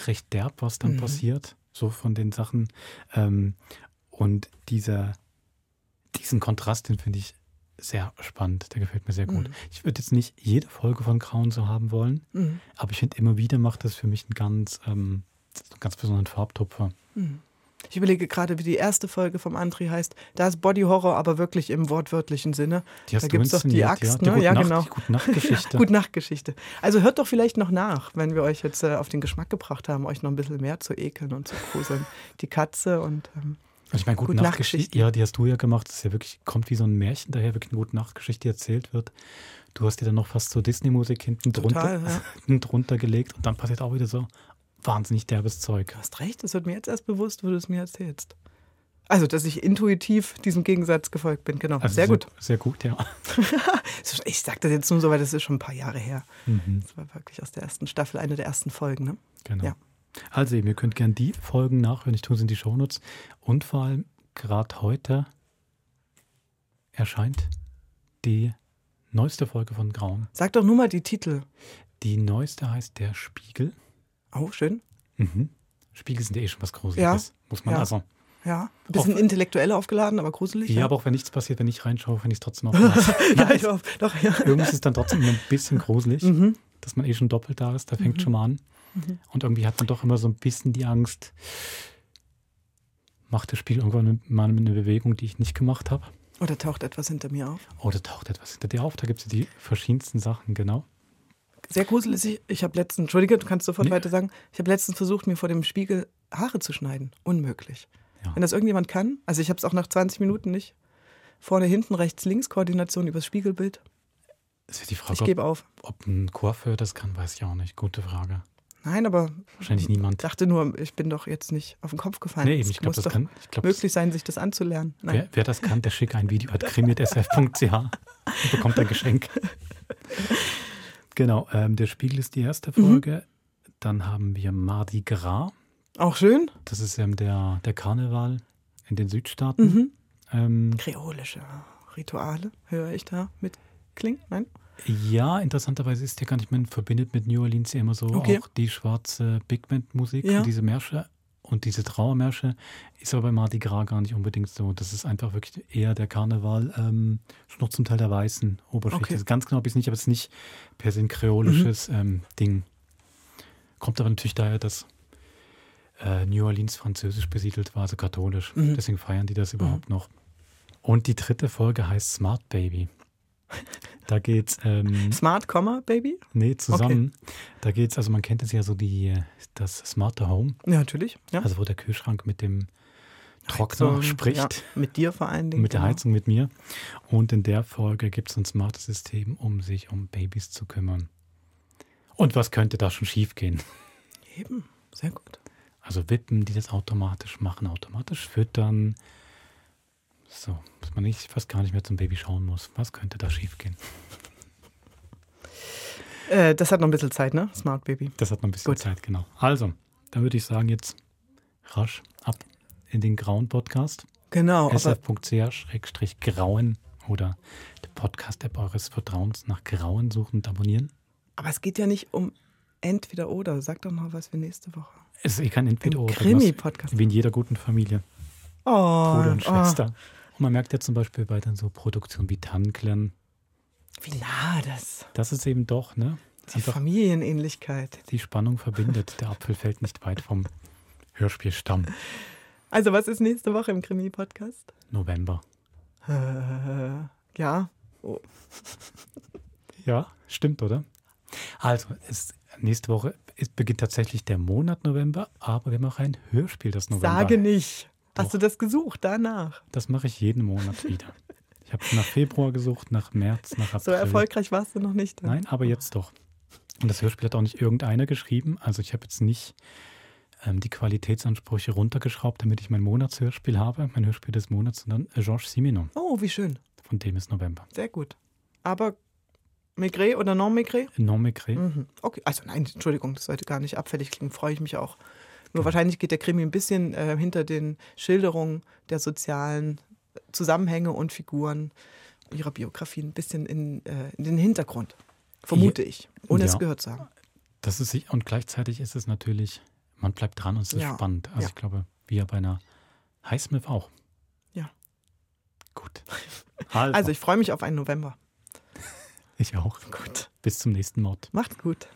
Speaker 1: recht derb, was dann
Speaker 2: Mhm.
Speaker 1: passiert, so von den Sachen. Ähm, und dieser, diesen Kontrast, den finde ich sehr spannend. Der gefällt mir sehr gut.
Speaker 2: Mhm.
Speaker 1: Ich würde jetzt nicht jede Folge von Grauen so haben wollen,
Speaker 2: Mhm.
Speaker 1: aber ich finde, immer wieder macht das für mich einen ganz, ähm, einen ganz besonderen Farbtupfer.
Speaker 2: Mhm. Ich überlege gerade, wie die erste Folge vom André heißt. Da ist Body Horror, aber wirklich im wortwörtlichen Sinne. Da gibt es doch die Axt,
Speaker 1: ja,
Speaker 2: ne?
Speaker 1: Gute
Speaker 2: Ja,
Speaker 1: Nacht-
Speaker 2: genau.
Speaker 1: Gute-Nacht-Geschichte. <laughs>
Speaker 2: Gute-Nacht-Geschichte. Also hört doch vielleicht noch nach, wenn wir euch jetzt äh, auf den Geschmack gebracht haben, euch noch ein bisschen mehr zu ekeln und zu gruseln. Die Katze und ähm,
Speaker 1: Also ich meine, gute Nachtgeschichte, ja, die hast du ja gemacht. Das ist ja wirklich, kommt wie so ein Märchen daher, wirklich eine gute Nachtgeschichte, die erzählt wird. Du hast dir dann noch fast so Disney-Musik hinten
Speaker 2: Total,
Speaker 1: drunter,
Speaker 2: ja. <laughs>
Speaker 1: hinten drunter gelegt und dann passiert auch wieder so wahnsinnig derbes Zeug.
Speaker 2: Du hast recht, das wird mir jetzt erst bewusst, wo du es mir erzählst. Also, dass ich intuitiv diesem Gegensatz gefolgt bin, genau.
Speaker 1: Also
Speaker 2: sehr gut.
Speaker 1: Sehr gut, ja. <laughs>
Speaker 2: Ich sage das jetzt nur so, weil das ist schon ein paar Jahre her.
Speaker 1: Mhm.
Speaker 2: Das war wirklich aus der ersten Staffel, eine der ersten Folgen. Ne?
Speaker 1: Genau.
Speaker 2: Ja.
Speaker 1: Also eben, ihr könnt gerne die Folgen nachhören. Ich tue sie in die Shownotes. Und vor allem, gerade heute erscheint die neueste Folge von Grauen.
Speaker 2: Sag doch nur mal die Titel.
Speaker 1: Die neueste heißt Der Spiegel.
Speaker 2: Oh, schön.
Speaker 1: Mhm. Spiegel sind ja eh schon was Gruseliges. Muss man
Speaker 2: ja.
Speaker 1: also.
Speaker 2: Ja, ein bisschen
Speaker 1: Auf-
Speaker 2: intellektuell aufgeladen, aber gruselig.
Speaker 1: Ja, aber auch wenn nichts passiert, wenn ich reinschaue, finde ich es trotzdem auch <laughs>
Speaker 2: ja, ich hoffe, doch, ja.
Speaker 1: Irgendwie ist es dann trotzdem ein bisschen gruselig,
Speaker 2: Mhm.
Speaker 1: dass man eh schon doppelt da ist. Da fängt
Speaker 2: Mhm.
Speaker 1: schon mal an.
Speaker 2: Mhm.
Speaker 1: Und irgendwie hat man doch immer so ein bisschen die Angst, macht das Spiel irgendwann mal eine Bewegung, die ich nicht gemacht habe.
Speaker 2: Oder taucht etwas hinter mir auf?
Speaker 1: Oder taucht etwas hinter dir auf? Da gibt es ja die verschiedensten Sachen, genau.
Speaker 2: Sehr gruselig. Ich, ich habe letztens, Entschuldige, du kannst sofort
Speaker 1: Nee.
Speaker 2: weiter sagen. Ich habe letztens versucht, mir vor dem Spiegel Haare zu schneiden. Unmöglich.
Speaker 1: Ja.
Speaker 2: Wenn das irgendjemand kann, also ich habe es auch nach 20 Minuten nicht. Vorne, hinten, rechts, links, Koordination übers Spiegelbild.
Speaker 1: Das ist die Frage,
Speaker 2: Ich gebe auf.
Speaker 1: ob ein Coiffeur das kann, weiß ich auch nicht. Gute Frage.
Speaker 2: Nein, aber
Speaker 1: Wahrscheinlich niemand.
Speaker 2: ich dachte nur, ich bin doch jetzt nicht auf den Kopf gefallen.
Speaker 1: Nee, eben, ich glaub,
Speaker 2: muss
Speaker 1: das kann- ich glaub,
Speaker 2: möglich sein, sich das anzulernen. Nein.
Speaker 1: Wer, wer das kann, der schickt ein Video at krimi.sf.ch und bekommt ein Geschenk. <laughs> Genau, ähm, der Spiegel ist die erste
Speaker 2: Mhm.
Speaker 1: Folge. Dann haben wir Mardi Gras.
Speaker 2: Auch schön.
Speaker 1: Das ist ähm, der, der Karneval in den Südstaaten.
Speaker 2: Mhm.
Speaker 1: Ähm,
Speaker 2: Kreolische Rituale höre ich da mit klingen? Nein?
Speaker 1: ja, interessanterweise ist der gar nicht, man verbindet mit New Orleans ja immer so
Speaker 2: Okay.
Speaker 1: auch die schwarze Big Band Musik
Speaker 2: Ja.
Speaker 1: und diese Märsche und diese Trauermärsche ist aber bei Mardi Gras gar nicht unbedingt so. Das ist einfach wirklich eher der Karneval, ähm, noch zum Teil der weißen Oberschicht.
Speaker 2: Okay.
Speaker 1: Also ganz genau es nicht, aber es ist nicht per se ein kreolisches ähm, Ding. Kommt aber natürlich daher, dass äh, New Orleans französisch besiedelt war, also katholisch.
Speaker 2: Mhm.
Speaker 1: Deswegen feiern die das überhaupt noch. Und die dritte Folge heißt Smart Baby. <laughs> Da geht's ähm,
Speaker 2: Smart, Komma, Baby?
Speaker 1: Nee, zusammen. Da geht's, also man kennt es ja so die, das smarte Home.
Speaker 2: Ja, natürlich. Ja.
Speaker 1: Also wo der Kühlschrank mit dem Trockner
Speaker 2: Heizung,
Speaker 1: spricht.
Speaker 2: Ja, mit dir vor allen Dingen.
Speaker 1: Mit der
Speaker 2: genau.
Speaker 1: Heizung mit mir. Und in der Folge gibt es ein smartes System, um sich um Babys zu kümmern. Und was könnte da schon schiefgehen?
Speaker 2: Eben, sehr gut.
Speaker 1: Also Wippen, die das automatisch machen, automatisch füttern. So, dass man nicht, fast gar nicht mehr zum Baby schauen muss. Was könnte da schiefgehen?
Speaker 2: Äh, das hat noch ein bisschen Zeit, ne? Smart Baby.
Speaker 1: Das hat noch ein bisschen Zeit, genau. Also, dann würde ich sagen, jetzt rasch ab in den grauen Podcast.
Speaker 2: Genau,
Speaker 1: sf.ch-grauen oder der Podcast-App eures Vertrauens nach Grauen suchen und abonnieren.
Speaker 2: Aber es geht ja nicht um entweder oder. Sag doch noch was für nächste Woche.
Speaker 1: Es ist eh kein entweder
Speaker 2: Im
Speaker 1: oder.
Speaker 2: Krimi-Podcast.
Speaker 1: Wie in jeder guten Familie.
Speaker 2: Oh,
Speaker 1: Bruder und
Speaker 2: oh.
Speaker 1: Und man merkt ja zum Beispiel bei dann so Produktionen wie Tannklären,
Speaker 2: Wie nah das.
Speaker 1: das ist eben doch, ne?
Speaker 2: Die Familienähnlichkeit.
Speaker 1: Die Spannung verbindet. Der Apfel fällt nicht weit vom Hörspielstamm.
Speaker 2: Also, was ist nächste Woche im Krimi-Podcast?
Speaker 1: November.
Speaker 2: Äh, ja. Oh.
Speaker 1: Ja, stimmt, oder? Also, es, nächste Woche beginnt tatsächlich der Monat November, aber wir machen ein Hörspiel das November.
Speaker 2: Sage nicht. Hast du das gesucht danach?
Speaker 1: Das mache ich jeden Monat wieder. Ich habe nach Februar gesucht, nach März, nach April.
Speaker 2: So erfolgreich warst du noch nicht.
Speaker 1: Nein, aber jetzt doch. Und das Hörspiel hat auch nicht irgendeiner geschrieben. Also ich habe jetzt nicht ähm, die Qualitätsansprüche runtergeschraubt, damit ich mein Monatshörspiel habe, mein Hörspiel des Monats, sondern Georges Simenon.
Speaker 2: Oh, wie schön.
Speaker 1: Von dem ist November.
Speaker 2: Sehr gut. Aber Maigret oder non Maigret?
Speaker 1: Non Maigret.
Speaker 2: Mhm. Okay, also nein, Entschuldigung, das sollte gar nicht abfällig klingen, freue ich mich auch. Nur wahrscheinlich geht der Krimi ein bisschen äh, hinter den Schilderungen der sozialen Zusammenhänge und Figuren ihrer Biografie ein bisschen in, äh, in den Hintergrund. Vermute
Speaker 1: Ja.
Speaker 2: ich, ohne
Speaker 1: Ja.
Speaker 2: es gehört zu haben.
Speaker 1: Das ist sich- und gleichzeitig ist es natürlich, man bleibt dran und es ist
Speaker 2: Ja.
Speaker 1: spannend. Also ich glaube, wie ja bei einer Highsmith auch.
Speaker 2: Ja.
Speaker 1: Gut. Also, <laughs>
Speaker 2: Also ich freue mich auf einen November.
Speaker 1: ich auch.
Speaker 2: Gut.
Speaker 1: Bis zum nächsten Mord.
Speaker 2: Macht's gut.